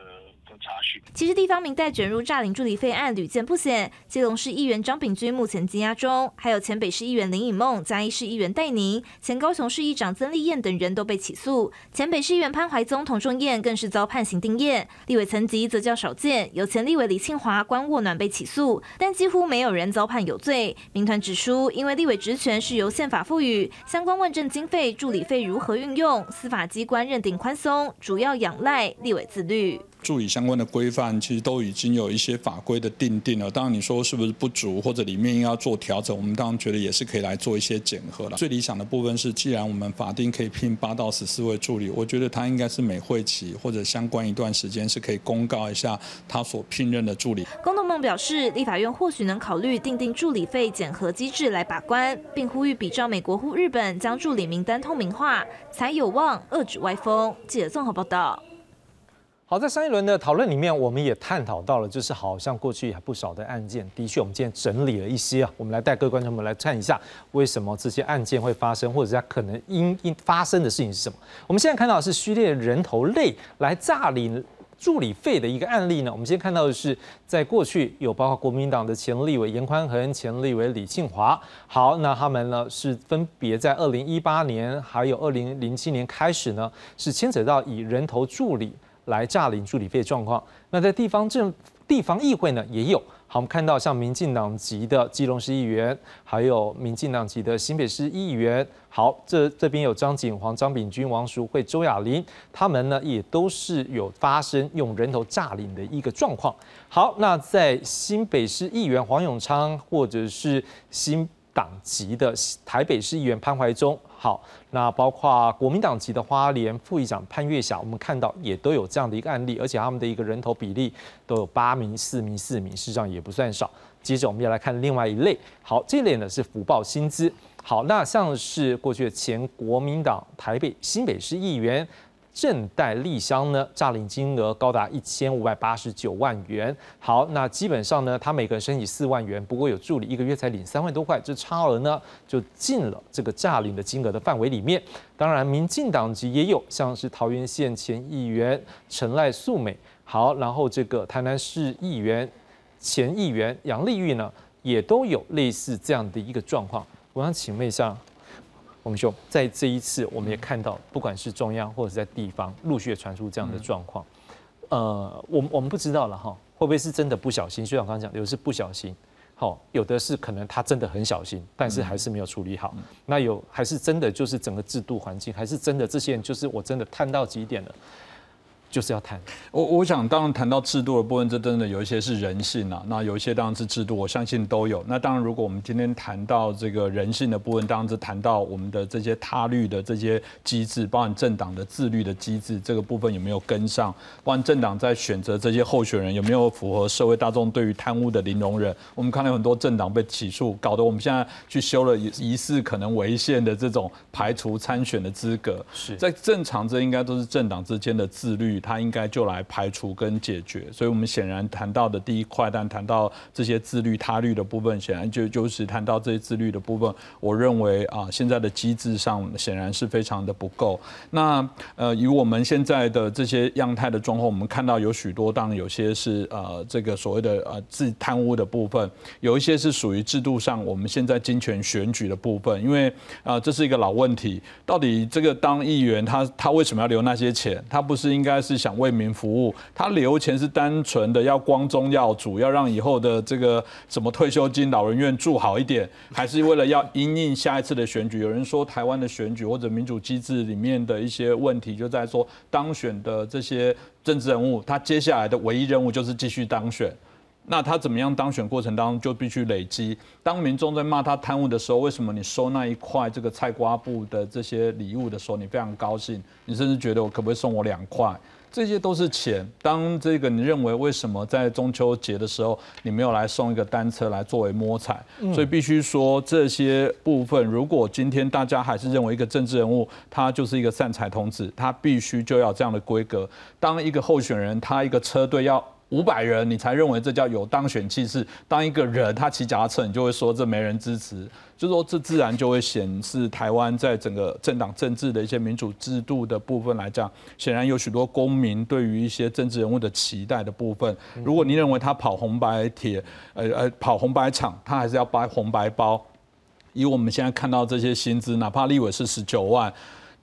的查询。其实，地方民代卷入诈领助理费案屡见不鲜，基隆市议员张炳君目前羁押中，还有前北市议员林颖梦、嘉义市议员戴宁、前高雄市议长曾丽燕等人都被起诉，前北市议员潘怀宗、童仲彦更是遭判刑定谳。立委层级则较少见，有前立委李庆华、关沃暖被起诉，但几乎没有人遭判有有罪。民团指出，因为立委职权是由宪法赋予，相关问政经费、助理费如何运用，司法机关认定宽松，主要仰赖立委自律。助理相关的规范其实都已经有一些法规的定定了。当然你说是不是不足，或者里面要做调整，我们当然觉得也是可以来做一些检核了。最理想的部分是，既然我们法定可以聘八到十四位助理，我觉得他应该是每会期或者相关一段时间是可以公告一下他所聘任的助理。龚东梦表示，立法院或许能考虑定定助理费检核机制来把关，并呼吁比照美国或日本将助理名单透明化，才有望遏制歪风。记者综合报道。好，在上一轮的讨论里面，我们也探讨到了，就是好像过去还不少的案件，的确，我们今天整理了一些啊，我们来带各位观众们来看一下，为什么这些案件会发生，或者它可能因因发生的事情是什么？我们现在看到的是序列人头类来诈领助理费的一个案例呢。我们先看到的是，在过去有包括国民党的前立委严宽恒、前立委李庆华，好，那他们呢是分别在二零一八年还有二零零七年开始呢，是牵扯到以人头助理。来诈领助理费状况，那在地方政地方议会呢也有。好，我们看到像民进党籍的基隆市议员，还有民进党籍的新北市议员。好，这这边有张景煌、张炳君、王淑慧、周雅玲，他们呢也都是有发生用人头诈领的一个状况。好，那在新北市议员黄永昌，或者是新党籍的台北市议员潘怀忠。好，那包括国民党籍的花莲副议长潘月霞，我们看到也都有这样的一个案例，而且他们的一个人头比例都有八名、四名、四名，事实上也不算少。接着我们要来看另外一类，好，这类呢是福报薪资。好，那像是过去的前国民党台北新北市议员。正代丽香呢，诈领金额高达一千五百八十九万元。好，那基本上呢，他每个人申请四万元，不过有助理一个月才领三万多块，这差额呢就进了这个诈领的金额的范围里面。当然，民进党籍也有，像是桃园县前议员陈赖素美，好，然后这个台南市议员前议员杨丽玉呢，也都有类似这样的一个状况。我想请问一下。洪兄，在这一次，我们也看到，不管是中央或者在地方，陆续传出这样的状况。呃，我们我们不知道了哈，会不会是真的不小心？就像刚刚讲，有的是不小心，好，有的是可能他真的很小心，但是还是没有处理好。那有还是真的就是整个制度环境，还是真的这些人就是我真的探到极点了。就是要谈。我我想，当然谈到制度的部分，这真的有一些是人性啊，那有一些当然是制度，我相信都有。那当然，如果我们今天谈到这个人性的部分，当然是谈到我们的这些他律的这些机制，包含政党的自律的机制，这个部分有没有跟上？包含政党在选择这些候选人有没有符合社会大众对于贪污的零容忍？我们看到很多政党被起诉，搞得我们现在去修了疑似可能违宪的这种排除参选的资格。是在正常，这应该都是政党之间的自律，它应该就来排除跟解决。所以，我们显然谈到的第一块，但谈到这些自律他律的部分，显然就就是谈到这些自律的部分。我认为啊，现在的机制上显然是非常的不够。那呃，以我们现在的这些样态的状况，我们看到有许多，当然有些是呃这个所谓的呃自贪污的部分，有一些是属于制度上我们现在金权选举的部分，因为啊这是一个老问题，到底这个当议员他他为什么要留那些钱？他不是应该是是想为民服务？他留钱是单纯的要光宗耀祖，要让以后的这个什么退休金、老人院住好一点，还是为了要因应下一次的选举？有人说台湾的选举或者民主机制里面的一些问题，就在说当选的这些政治人物，他接下来的唯一任务就是继续当选。那他怎么样当选过程当中就必须累积。当民众在骂他贪污的时候，为什么你收那一块这个菜瓜布的这些礼物的时候，你非常高兴？你甚至觉得我可不可以送我两块？这些都是钱。当这个你认为为什么在中秋节的时候你没有来送一个单车来作为摸彩？所以必须说这些部分，如果今天大家还是认为一个政治人物他就是一个散财童子，他必须就要这样的规格。当一个候选人他一个车队要。五百人，你才认为这叫有当选气势。当一个人他骑脚踏车，你就会说这没人支持，就说这自然就会显示台湾在整个政党政治的一些民主制度的部分来讲，显然有许多公民对于一些政治人物的期待的部分。如果你认为他跑红白铁，呃呃跑红白场，他还是要掰红白包。以我们现在看到这些薪资，哪怕立委是十九万。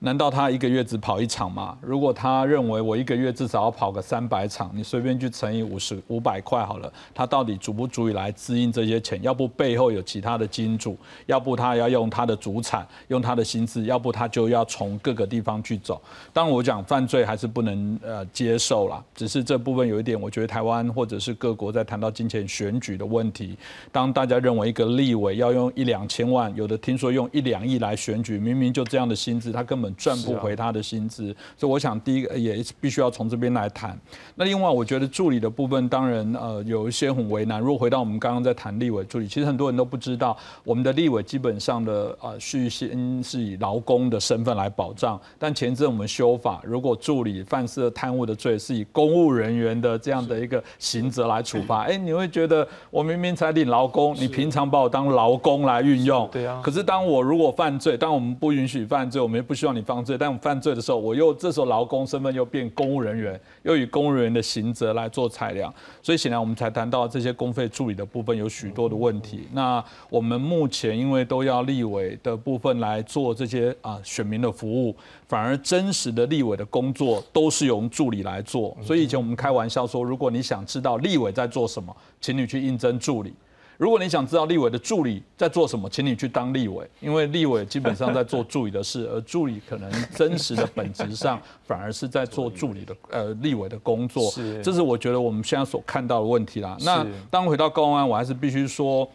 难道他一个月只跑一场吗？如果他认为我一个月至少要跑个三百场，你随便去乘以五十五百块好了，他到底足不足以来支应这些钱？要不背后有其他的金主，要不他要用他的主产，用他的薪资，要不他就要从各个地方去走。当然，我讲犯罪还是不能呃接受啦，只是这部分有一点，我觉得台湾或者是各国在谈到金钱选举的问题，当大家认为一个立委要用一两千万，有的听说用一两亿来选举，明明就这样的薪资，他根本赚不回他的薪资，所以我想第一个也必须要从这边来谈。那另外，我觉得助理的部分当然呃有一些很为难。如果回到我们刚刚在谈立委助理，其实很多人都不知道，我们的立委基本上的呃续薪是以劳工的身份来保障。但前阵我们修法，如果助理犯涉贪污的罪，是以公务人员的这样的一个刑责来处罚。哎，你会觉得我明明才领劳工，你平常把我当劳工来运用。对啊。可是当我如果犯罪，当我们不允许犯罪，我们也不希望你犯罪。但我犯罪的时候，我又这时候劳工身份又变公务人员，又以公务人员的刑责来做裁量，所以显然我们才谈到这些公费助理的部分有许多的问题。那我们目前因为都要立委的部分来做这些啊选民的服务，反而真实的立委的工作都是由助理来做。所以以前我们开玩笑说，如果你想知道立委在做什么，请你去应征助理。如果你想知道立委的助理在做什么，请你去当立委，因为立委基本上在做助理的事，而助理可能真实的本质上反而是在做助理的呃立委的工作。是，这是我觉得我们现在所看到的问题啦。那当回到高安，我还是必须说。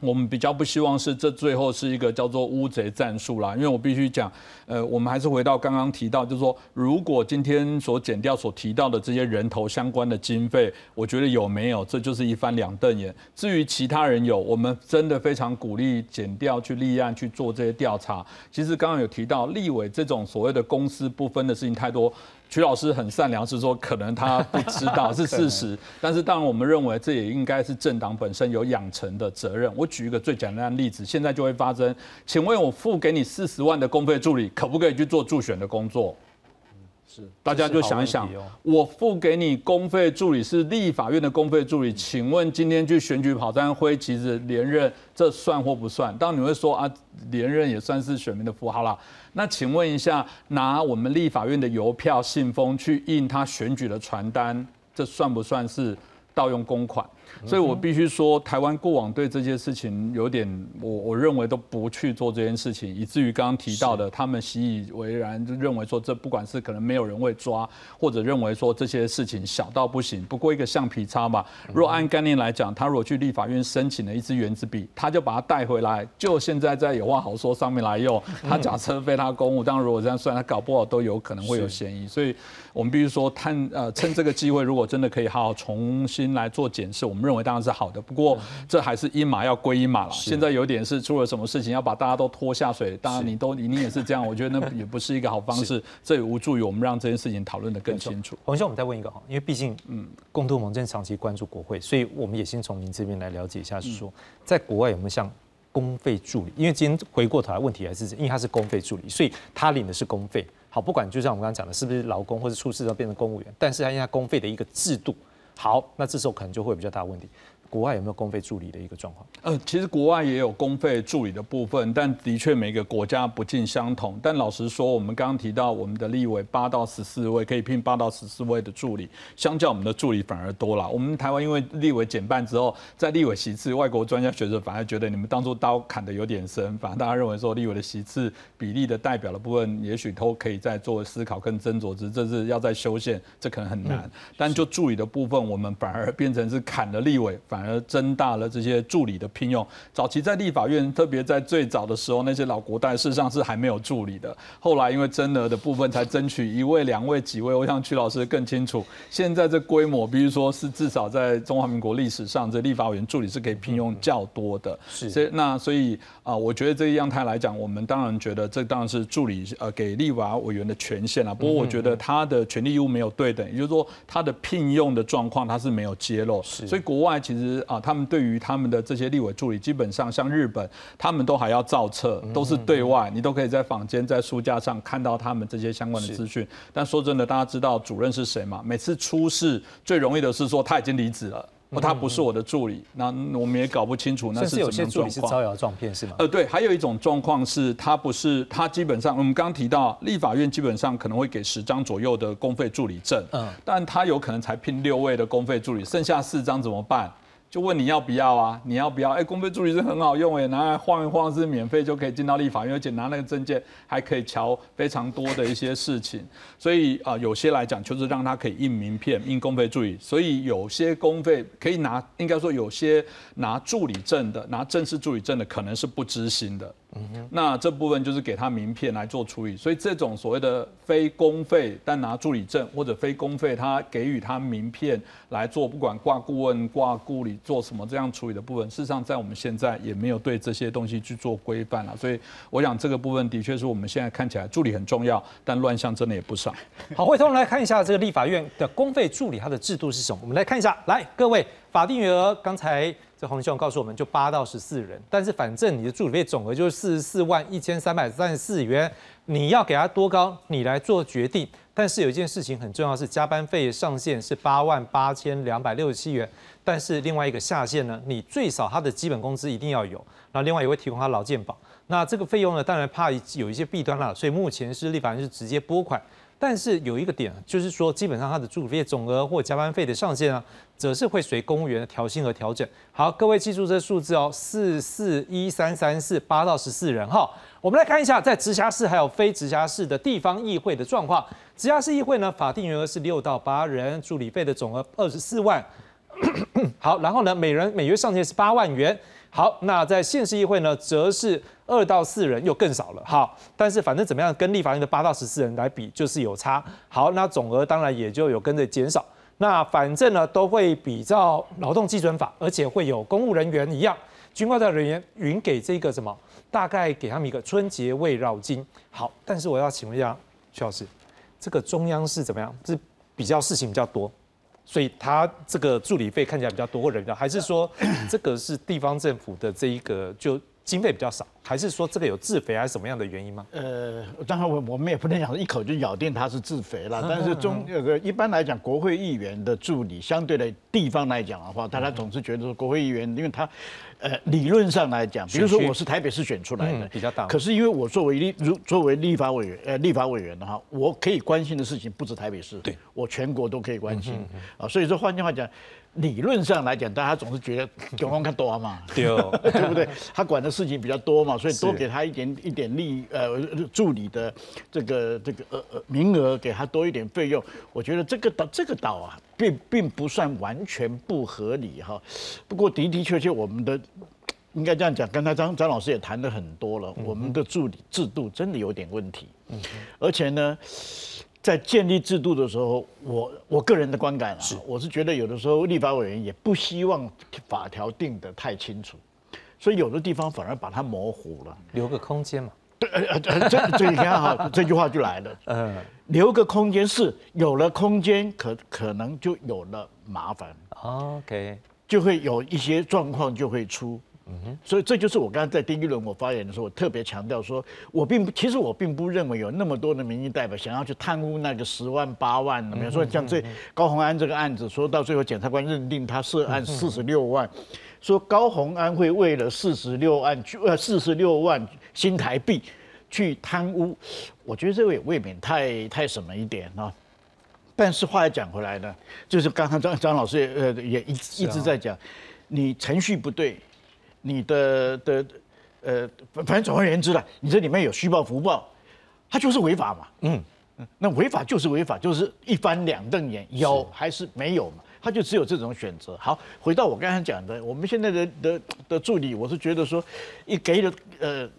我们比较不希望是这最后是一个叫做乌贼战术啦，因为我必须讲，呃，我们还是回到刚刚提到，就是说，如果今天所减掉所提到的这些人头相关的经费，我觉得有没有，这就是一翻两瞪眼。至于其他人有，我们真的非常鼓励减掉去立案去做这些调查。其实刚刚有提到立委这种所谓的公私不分的事情太多。曲老师很善良，是说可能他不知道 是事实，但是当然我们认为这也应该是政党本身有养成的责任。我举一个最简单的例子，现在就会发生，请问我付给你四十万的公费助理，可不可以去做助选的工作？是，大家就想一想，我付给你公费助理是立法院的公费助理，请问今天去选举跑单挥旗子连任，这算或不算？当然你会说啊，连任也算是选民的符号了。那请问一下，拿我们立法院的邮票信封去印他选举的传单，这算不算是盗用公款。所以我必须说，台湾过往对这些事情有点，我我认为都不去做这件事情，以至于刚刚提到的，他们习以为然，就认为说这不管是可能没有人会抓，或者认为说这些事情小到不行，不过一个橡皮擦嘛。若按概念来讲，他如果去立法院申请了一支原子笔，他就把它带回来，就现在在有话好说上面来用。他假设非他公务，当然如果这样算，他搞不好都有可能会有嫌疑。所以我们必须说，探呃趁这个机会，如果真的可以好好重新来做检视，我们。认为当然是好的，不过这还是一码要归一码了。现在有点是出了什么事情，要把大家都拖下水。当然你都你也是这样，我觉得那也不是一个好方式，这也无助于我们让这件事情讨论的更清楚。洪兄，我们再问一个哈，因为毕竟嗯，共同盟正长期关注国会，所以我们也先从您这边来了解一下，是说在国外有没有像公费助理？因为今天回过头来问题还是因为他是公费助理，所以他领的是公费。好，不管就像我们刚刚讲的，是不是劳工或者出事要变成公务员，但是他因为公费的一个制度。好，那这时候可能就会有比较大问题。国外有没有公费助理的一个状况？呃，其实国外也有公费助理的部分，但的确每个国家不尽相同。但老实说，我们刚刚提到我们的立委八到十四位可以聘八到十四位的助理，相较我们的助理反而多了。我们台湾因为立委减半之后，在立委席次，外国专家学者反而觉得你们当初刀砍的有点深，反而大家认为说立委的席次比例的代表的部分，也许都可以再做思考跟斟酌，之这是要在修宪，这可能很难。但就助理的部分，我们反而变成是砍了立委，反而增大了这些助理的聘用。早期在立法院，特别在最早的时候，那些老国代事实上是还没有助理的。后来因为增额的部分，才争取一位、两位、几位。我想曲老师更清楚。现在这规模，比如说是至少在中华民国历史上，这立法委员助理是可以聘用较多的。是。所以那所以啊，我觉得这一样态来讲，我们当然觉得这当然是助理呃给立法委员的权限了。不过我觉得他的权利义务没有对等，也就是说他的聘用的状况他是没有揭露。是。所以国外其实啊。他们对于他们的这些立委助理，基本上像日本，他们都还要造册，都是对外，你都可以在坊间、在书架上看到他们这些相关的资讯。但说真的，大家知道主任是谁吗？每次出事最容易的是说他已经离职了。哦，他不是我的助理，那我们也搞不清楚那是什么状况。是招摇撞骗是吗？呃，对，还有一种状况是他不是，他基本上我们刚刚提到立法院基本上可能会给十张左右的公费助理证，嗯，但他有可能才聘六位的公费助理，剩下四张怎么办？就问你要不要啊？你要不要？哎，公费助理是很好用哎，拿来晃一晃是免费就可以进到立法院，而且拿那个证件还可以瞧非常多的一些事情。所以啊，有些来讲就是让他可以印名片、印公费助理。所以有些公费可以拿，应该说有些拿助理证的、拿正式助理证的，可能是不知心的。那这部分就是给他名片来做处理，所以这种所谓的非公费但拿助理证或者非公费，他给予他名片来做，不管挂顾问、挂顾理做什么这样处理的部分，事实上在我们现在也没有对这些东西去做规范了。所以我想这个部分的确是我们现在看起来助理很重要，但乱象真的也不少。好，回头来看一下这个立法院的公费助理它的制度是什么？我们来看一下，来各位法定余额刚才。这洪兄告诉我们，就八到十四人，但是反正你的助理费总额就是四十四万一千三百三十四元，你要给他多高，你来做决定。但是有一件事情很重要，是加班费上限是八万八千两百六十七元，但是另外一个下限呢，你最少他的基本工资一定要有，那另外也会提供他劳健保。那这个费用呢，当然怕有一些弊端了，所以目前是立法院是直接拨款。但是有一个点，就是说基本上他的助理费总额或加班费的上限啊，则是会随公务员的调薪而调整。好，各位记住这数字哦，四四一三三四八到十四人哈。我们来看一下在直辖市还有非直辖市的地方议会的状况。直辖市议会呢，法定员额是六到八人，助理费的总额二十四万。好，然后呢，每人每月上限是八万元。好，那在县市议会呢，则是二到四人，又更少了。好，但是反正怎么样，跟立法院的八到十四人来比，就是有差。好，那总额当然也就有跟着减少。那反正呢，都会比照劳动基准法，而且会有公务人员一样，军官的人员允给这个什么，大概给他们一个春节慰绕金。好，但是我要请问一下徐老师，这个中央是怎么样？是比较事情比较多？所以他这个助理费看起来比较多，或者比较，还是说 这个是地方政府的这一个就经费比较少，还是说这个有自肥还是什么样的原因吗？呃，当然我我们也不能讲一口就咬定他是自肥了，但是中那个一般来讲，国会议员的助理相对的地方来讲的话，大家总是觉得说国会议员，因为他。呃，理论上来讲，比如说我是台北市选出来的，比较大。可是因为我作为立如作为立法委员，呃，立法委员的话，我可以关心的事情不止台北市，对，我全国都可以关心啊。所以说，换句话讲，理论上来讲，大家总是觉得九龙看多嘛，对对不对？他管的事情比较多嘛，所以多是给他一点一点利呃助理的这个这个呃呃名额，给他多一点费用。我觉得这个岛这个岛啊，并并不算完全不合理哈。不过的的确确，我们的应该这样讲，刚才张张老师也谈了很多了，我们的助理制度真的有点问题，而且呢。在建立制度的时候，我我个人的观感啊，我是觉得有的时候立法委员也不希望法条定得太清楚，所以有的地方反而把它模糊了，留个空间嘛。对，呃呃，这这你看哈，这句话就来了，嗯，留个空间是有了空间，可可能就有了麻烦，OK，就会有一些状况就会出。所以这就是我刚才在第一轮我发言的时候，我特别强调说，我并不，其实我并不认为有那么多的民意代表想要去贪污那个十万八万的。比如说像这高鸿安这个案子，说到最后检察官认定他涉案四十六万，说高鸿安会为了四十六万呃四十六万新台币去贪污，我觉得这个也未免太太什么一点啊。但是话又讲回来呢，就是刚刚张张老师也呃也一一直在讲，你程序不对。你的的呃，反正总而言之了，你这里面有虚报、福报，它就是违法嘛。嗯，那违法就是违法，就是一翻两瞪眼，有还是没有嘛？他就只有这种选择。好，回到我刚才讲的，我们现在的的的助理，我是觉得说，一给了呃。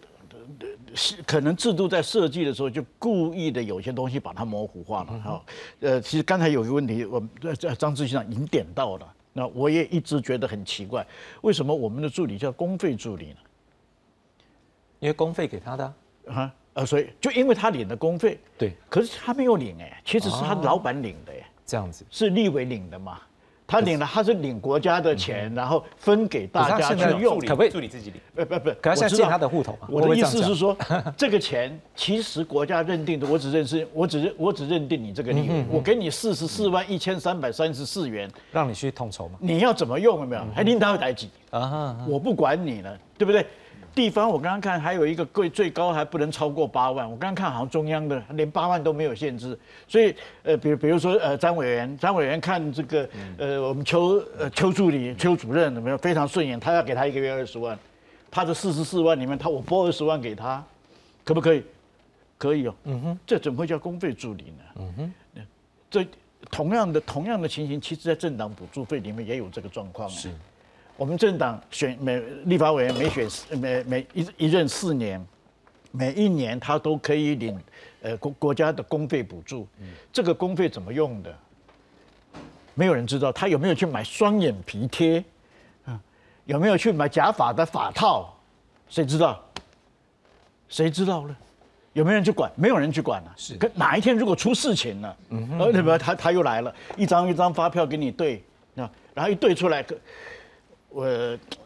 可能制度在设计的时候就故意的有些东西把它模糊化了。哈，呃，其实刚才有一个问题，我们张志新长已经点到了。那我也一直觉得很奇怪，为什么我们的助理叫公费助理呢？因为公费给他的啊，呃，所以就因为他领的公费，对，可是他没有领哎，其实是他老板领的哎，这样子是立委领的嘛？他领了，他是领国家的钱，然后分给大家去用，可不可以助理自己领？不不不，可他现在进他的户头嘛？我的意思是说，这个钱其实国家认定的，我只认识，我只认我只认定你这个利益，我给你四十四万一千三百三十四元，让你去统筹嘛。你要怎么用有没有？还领导代几啊？我不管你了，对不对？地方我刚刚看还有一个贵最高还不能超过八万，我刚刚看好像中央的连八万都没有限制，所以呃，比如比如说呃，张委员，张委员看这个呃，我们邱呃邱助理邱主任怎么样非常顺眼，他要给他一个月二十万，他的四十四万里面他我拨二十万给他，可不可以？可以哦，嗯哼，这怎么会叫公费助理呢？嗯哼，这同样的同样的情形，其实在政党补助费里面也有这个状况。是。我们政党选每立法委员每选每每一一任四年，每一年他都可以领呃国国家的公费补助。这个公费怎么用的？没有人知道。他有没有去买双眼皮贴？啊，有没有去买假发的发套？谁知道？谁知道呢？有没有人去管？没有人去管了。是。可哪一天如果出事情了，嗯，呃，对吧？他他又来了，一张一张发票给你对，啊，然后一对出来，我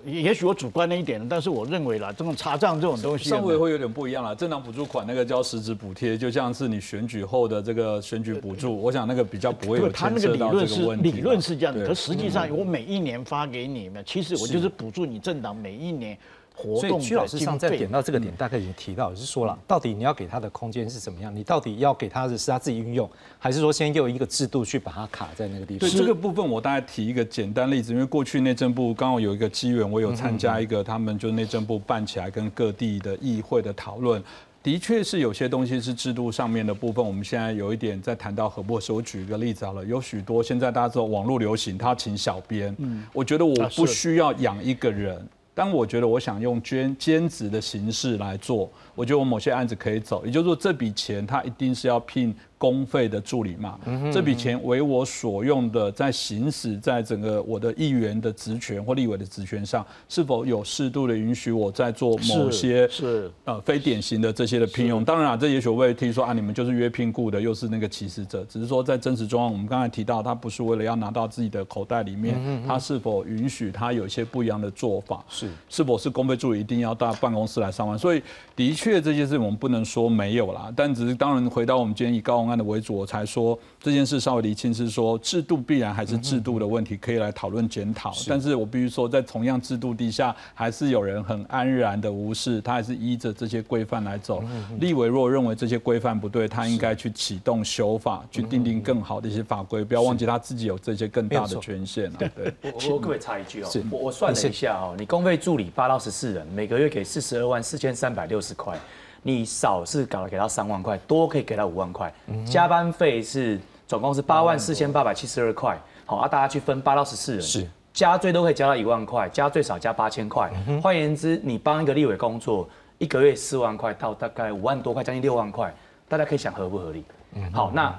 也许我主观了一点，但是我认为啦，这种查账这种东西，稍微会有点不一样了。政党补助款那个叫实质补贴，就像是你选举后的这个选举补助，我想那个比较不会有他那个理论是问题。理论是这样的，可实际上我每一年发给你们，其实我就是补助你政党每一年。所以曲老师上在点到这个点，大概已经提到，是说了，到底你要给他的空间是怎么样？你到底要给他的是他自己运用，还是说先有一个制度去把它卡在那个地方？对这个部分，我大概提一个简单例子，因为过去内政部刚好有一个机缘，我有参加一个他们就内政部办起来跟各地的议会的讨论，的确是有些东西是制度上面的部分。我们现在有一点在谈到何博士，我举一个例子好了，有许多现在大家知道网络流行，他请小编，嗯，我觉得我不需要养一个人。当我觉得我想用捐兼职的形式来做，我觉得我某些案子可以走，也就是说这笔钱它一定是要聘公费的助理嘛，这笔钱为我所用的，在行使在整个我的议员的职权或立委的职权上，是否有适度的允许我在做某些是呃非典型的这些的聘用？当然啊，这也许我会听说啊，你们就是约聘雇的，又是那个歧视者，只是说在真实中，我们刚才提到，他不是为了要拿到自己的口袋里面，他是否允许他有一些不一样的做法？是是否是公费助理一定要到办公室来上班？所以的确这些事情我们不能说没有啦，但只是当然回到我们今天以高洪安的为主，我才说这件事稍微厘清是说制度必然还是制度的问题，可以来讨论检讨。但是我必须说，在同样制度底下，还是有人很安然的无视，他还是依着这些规范来走。立委若认为这些规范不对，他应该去启动修法，去定定更好的一些法规。不要忘记他自己有这些更大的权限啊。对，我我可不可以插一句哦？我我算了一下哦，你公费助理八到十四人，每个月给四十二万四千三百六十块。你少是搞了给他三万块，多可以给他五万块。加班费是总共是八万四千八百七十二块。好啊，大家去分八到十四人，是加最多可以加到一万块，加最少加八千块。换言之，你帮一个立委工作，一个月四万块到大概五万多块，将近六万块，大家可以想合不合理？好，那。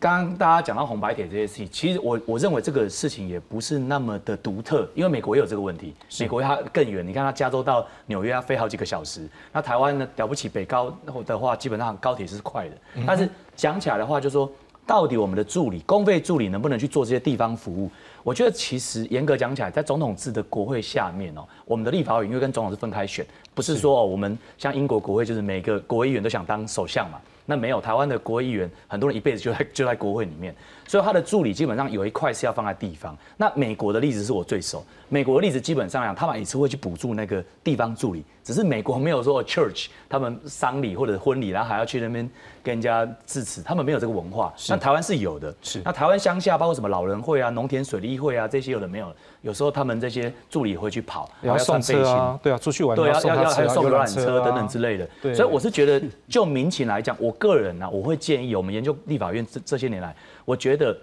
刚刚大家讲到红白铁这些事情，其实我我认为这个事情也不是那么的独特，因为美国也有这个问题。美国它更远，你看它加州到纽约要飞好几个小时。那台湾呢，了不起北高的话，基本上高铁是快的。但是讲起来的话，就说到底我们的助理、公费助理能不能去做这些地方服务？我觉得其实严格讲起来，在总统制的国会下面哦，我们的立法委员因为跟总统是分开选，不是说哦，我们像英国国会就是每个国会议员都想当首相嘛。那没有，台湾的国会议员很多人一辈子就在 就在国会里面，所以他的助理基本上有一块是要放在地方。那美国的例子是我最熟，美国的例子基本上讲，他们也是会去补助那个地方助理，只是美国没有说 church 他们丧礼或者婚礼，然后还要去那边跟人家致辞，他们没有这个文化。那台湾是有的，是。那台湾乡下包括什么老人会啊、农田水利会啊这些有的没有，有时候他们这些助理也会去跑，要送车啊，对啊，出去玩对，啊要要还要送游览车等等之类的。对。所以我是觉得，就民情来讲，我个人呢，我会建议我们研究立法院这这些年来，我觉得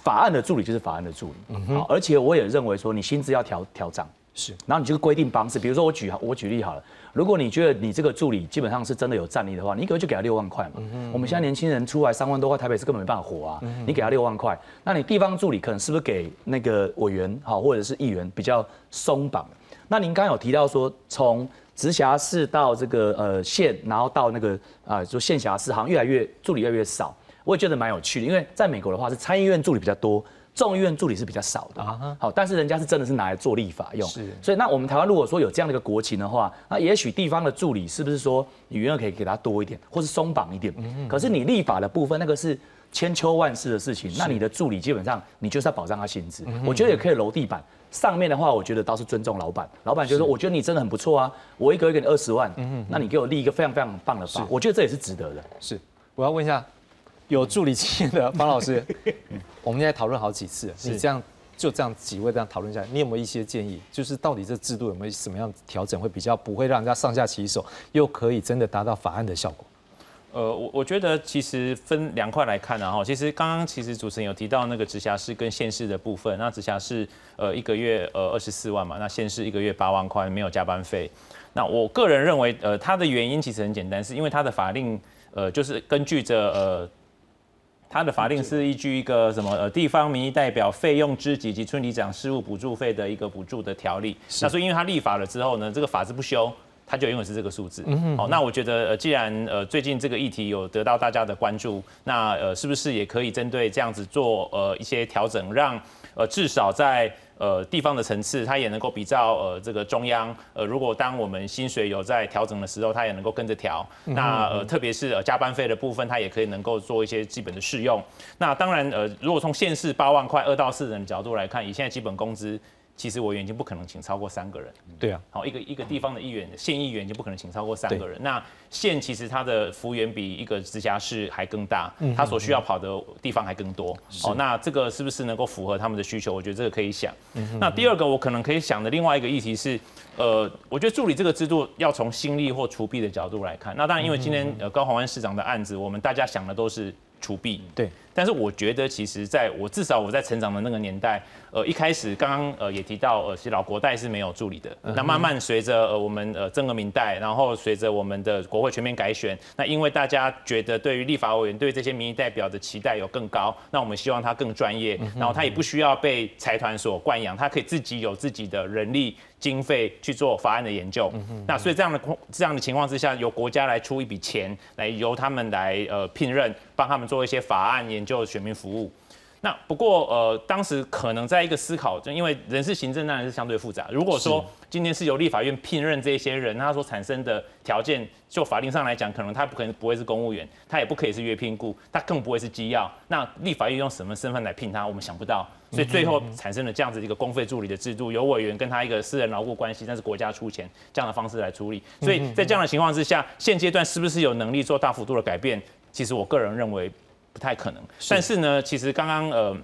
法案的助理就是法案的助理，好，而且我也认为说，你薪资要调调涨，是，然后你就规定方式，比如说我举我举例好了，如果你觉得你这个助理基本上是真的有战力的话，你一个月就给他六万块嘛，我们现在年轻人出来三万多块，台北是根本没办法活啊，你给他六万块，那你地方助理可能是不是给那个委员好或者是议员比较松绑？那您刚刚有提到说从直辖市到这个呃县，然后到那个啊，就县辖市，好像越来越助理越来越少。我也觉得蛮有趣的，因为在美国的话是参议院助理比较多，众议院助理是比较少的。好，但是人家是真的是拿来做立法用。是。所以那我们台湾如果说有这样的一个国情的话，那也许地方的助理是不是说你原来可以给他多一点，或是松绑一点？嗯可是你立法的部分那个是千秋万世的事情，那你的助理基本上你就是要保障他薪资。我觉得也可以楼地板。上面的话，我觉得倒是尊重老板。老板就说：“我觉得你真的很不错啊，我一个月给你二十万，那你给我立一个非常非常棒的法，我觉得这也是值得的。”是，我要问一下，有助理经验的方老师，我们现在讨论好几次，你这样就这样几位这样讨论下来，你有没有一些建议？就是到底这制度有没有什么样调整，会比较不会让人家上下其手，又可以真的达到法案的效果？呃，我我觉得其实分两块来看呢，哈，其实刚刚其实主持人有提到那个直辖市跟县市的部分，那直辖市呃一个月呃二十四万嘛，那县市一个月八万块，没有加班费。那我个人认为，呃，它的原因其实很简单，是因为它的法令呃就是根据着呃它的法令是依据一个什么呃地方民意代表费用之及及村里长事务补助费的一个补助的条例。那所以因为它立法了之后呢，这个法制不修。它就永远是这个数字。好，那我觉得，呃，既然呃最近这个议题有得到大家的关注，那呃是不是也可以针对这样子做呃一些调整，让呃至少在呃地方的层次，它也能够比较呃这个中央。呃，如果当我们薪水有在调整的时候，它也能够跟着调。那呃特别是呃加班费的部分，它也可以能够做一些基本的适用。那当然呃，如果从现市八万块二到四人的角度来看，以现在基本工资。其实我已经不可能请超过三个人。对啊，好一个一个地方的议员，县议员就不可能请超过三个人。那县其实它的幅员比一个直辖市还更大，它所需要跑的地方还更多。哦，那这个是不是能够符合他们的需求？我觉得这个可以想。那第二个我可能可以想的另外一个议题是，呃，我觉得助理这个制度要从心力或除弊的角度来看。那当然，因为今天呃高鸿安市长的案子，我们大家想的都是除弊。对。但是我觉得，其实在我至少我在成长的那个年代，呃，一开始刚刚呃也提到，呃，其实老国代是没有助理的。那慢慢随着呃我们呃正革命代，然后随着我们的国会全面改选，那因为大家觉得对于立法委员对这些民意代表的期待有更高，那我们希望他更专业，然后他也不需要被财团所惯养，他可以自己有自己的人力经费去做法案的研究。那所以这样的这样的情况之下，由国家来出一笔钱，来由他们来呃聘任，帮他们做一些法案研。研究选民服务，那不过呃，当时可能在一个思考，就因为人事行政当然是相对复杂。如果说今天是由立法院聘任这些人，他所产生的条件，就法令上来讲，可能他不可能不会是公务员，他也不可以是约聘雇，他更不会是机要。那立法院用什么身份来聘他？我们想不到，所以最后产生了这样子一个公费助理的制度，由委员跟他一个私人牢固关系，但是国家出钱这样的方式来处理。所以在这样的情况之下，现阶段是不是有能力做大幅度的改变？其实我个人认为不太可能。但是呢，其实刚刚呃。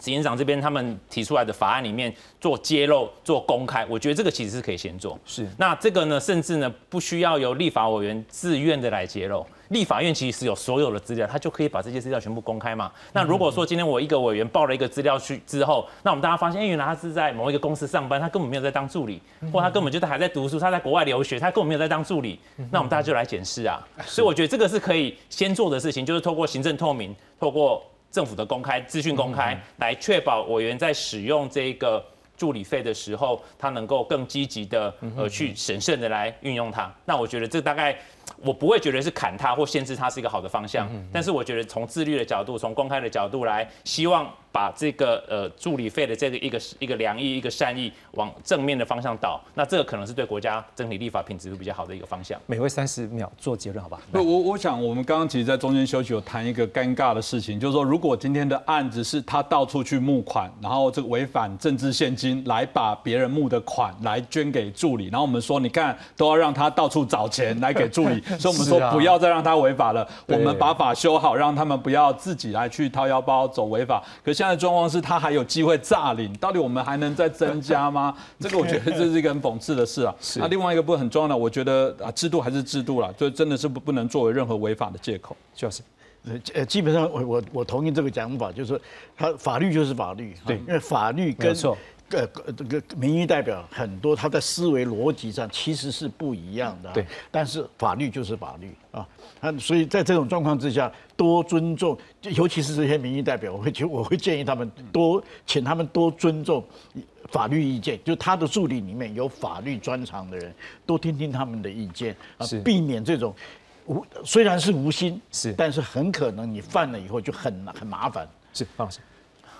执行长这边他们提出来的法案里面做揭露、做公开，我觉得这个其实是可以先做。是，那这个呢，甚至呢不需要由立法委员自愿的来揭露，立法院其实有所有的资料，他就可以把这些资料全部公开嘛。那如果说今天我一个委员报了一个资料去之后，那我们大家发现，哎，原来他是在某一个公司上班，他根本没有在当助理，或他根本就还在读书，他在国外留学，他根本没有在当助理，那我们大家就来检视啊。所以我觉得这个是可以先做的事情，就是透过行政透明，透过。政府的公开资讯公开，来确保委员在使用这个助理费的时候，他能够更积极的呃去审慎的来运用它。那我觉得这大概。我不会觉得是砍他或限制他是一个好的方向，但是我觉得从自律的角度，从公开的角度来，希望把这个呃助理费的这个一个一个良意、一个善意往正面的方向导，那这个可能是对国家整体立法品质比较好的一个方向。每位三十秒做结论，好吧？我我想我们刚刚其实，在中间休息有谈一个尴尬的事情，就是说，如果今天的案子是他到处去募款，然后这个违反政治现金来把别人募的款来捐给助理，然后我们说，你看都要让他到处找钱来给助理。所以我们说不要再让他违法了，我们把法修好，让他们不要自己来去掏腰包走违法。可现在状况是他还有机会炸领，到底我们还能再增加吗？这个我觉得这是一个很讽刺的事啊。那另外一个部分很重要的，我觉得啊制度还是制度啦，就真的是不不能作为任何违法的借口。就是，呃基本上我我我同意这个讲法，就是说他法律就是法律，对，因为法律跟。呃，这个民意代表很多，他的思维逻辑上其实是不一样的。对，但是法律就是法律啊，他所以在这种状况之下，多尊重，尤其是这些民意代表，我会就我会建议他们多请他们多尊重法律意见，就他的助理里面有法律专长的人，多听听他们的意见啊，避免这种无虽然是无心是，但是很可能你犯了以后就很很麻烦。是，方老师。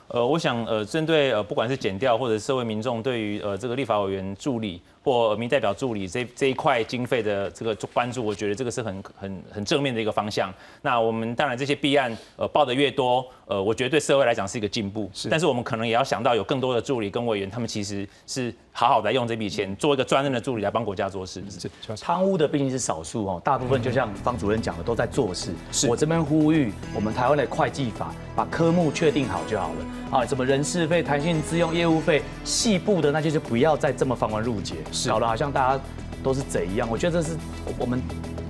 呃，我想，呃，针对呃，不管是减掉或者社会民众对于呃这个立法委员助理。或民代表助理这这一块经费的这个关注，我觉得这个是很很很正面的一个方向。那我们当然这些弊案呃报的越多，呃，我觉得对社会来讲是一个进步。是，但是我们可能也要想到有更多的助理跟委员，他们其实是好好的用这笔钱做一个专任的助理来帮国家做事。是，贪污的毕竟是少数哦，大部分就像方主任讲的都在做事。是我这边呼吁我们台湾的会计法把科目确定好就好了。啊，什么人事费、弹性自用、业务费，细部的那些就不要再这么繁文缛节。搞得好像大家都是贼一样，我觉得这是我们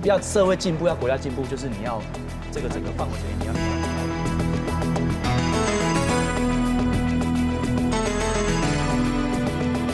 要社会进步，要国家进步，就是你要这个整个范围里面你要。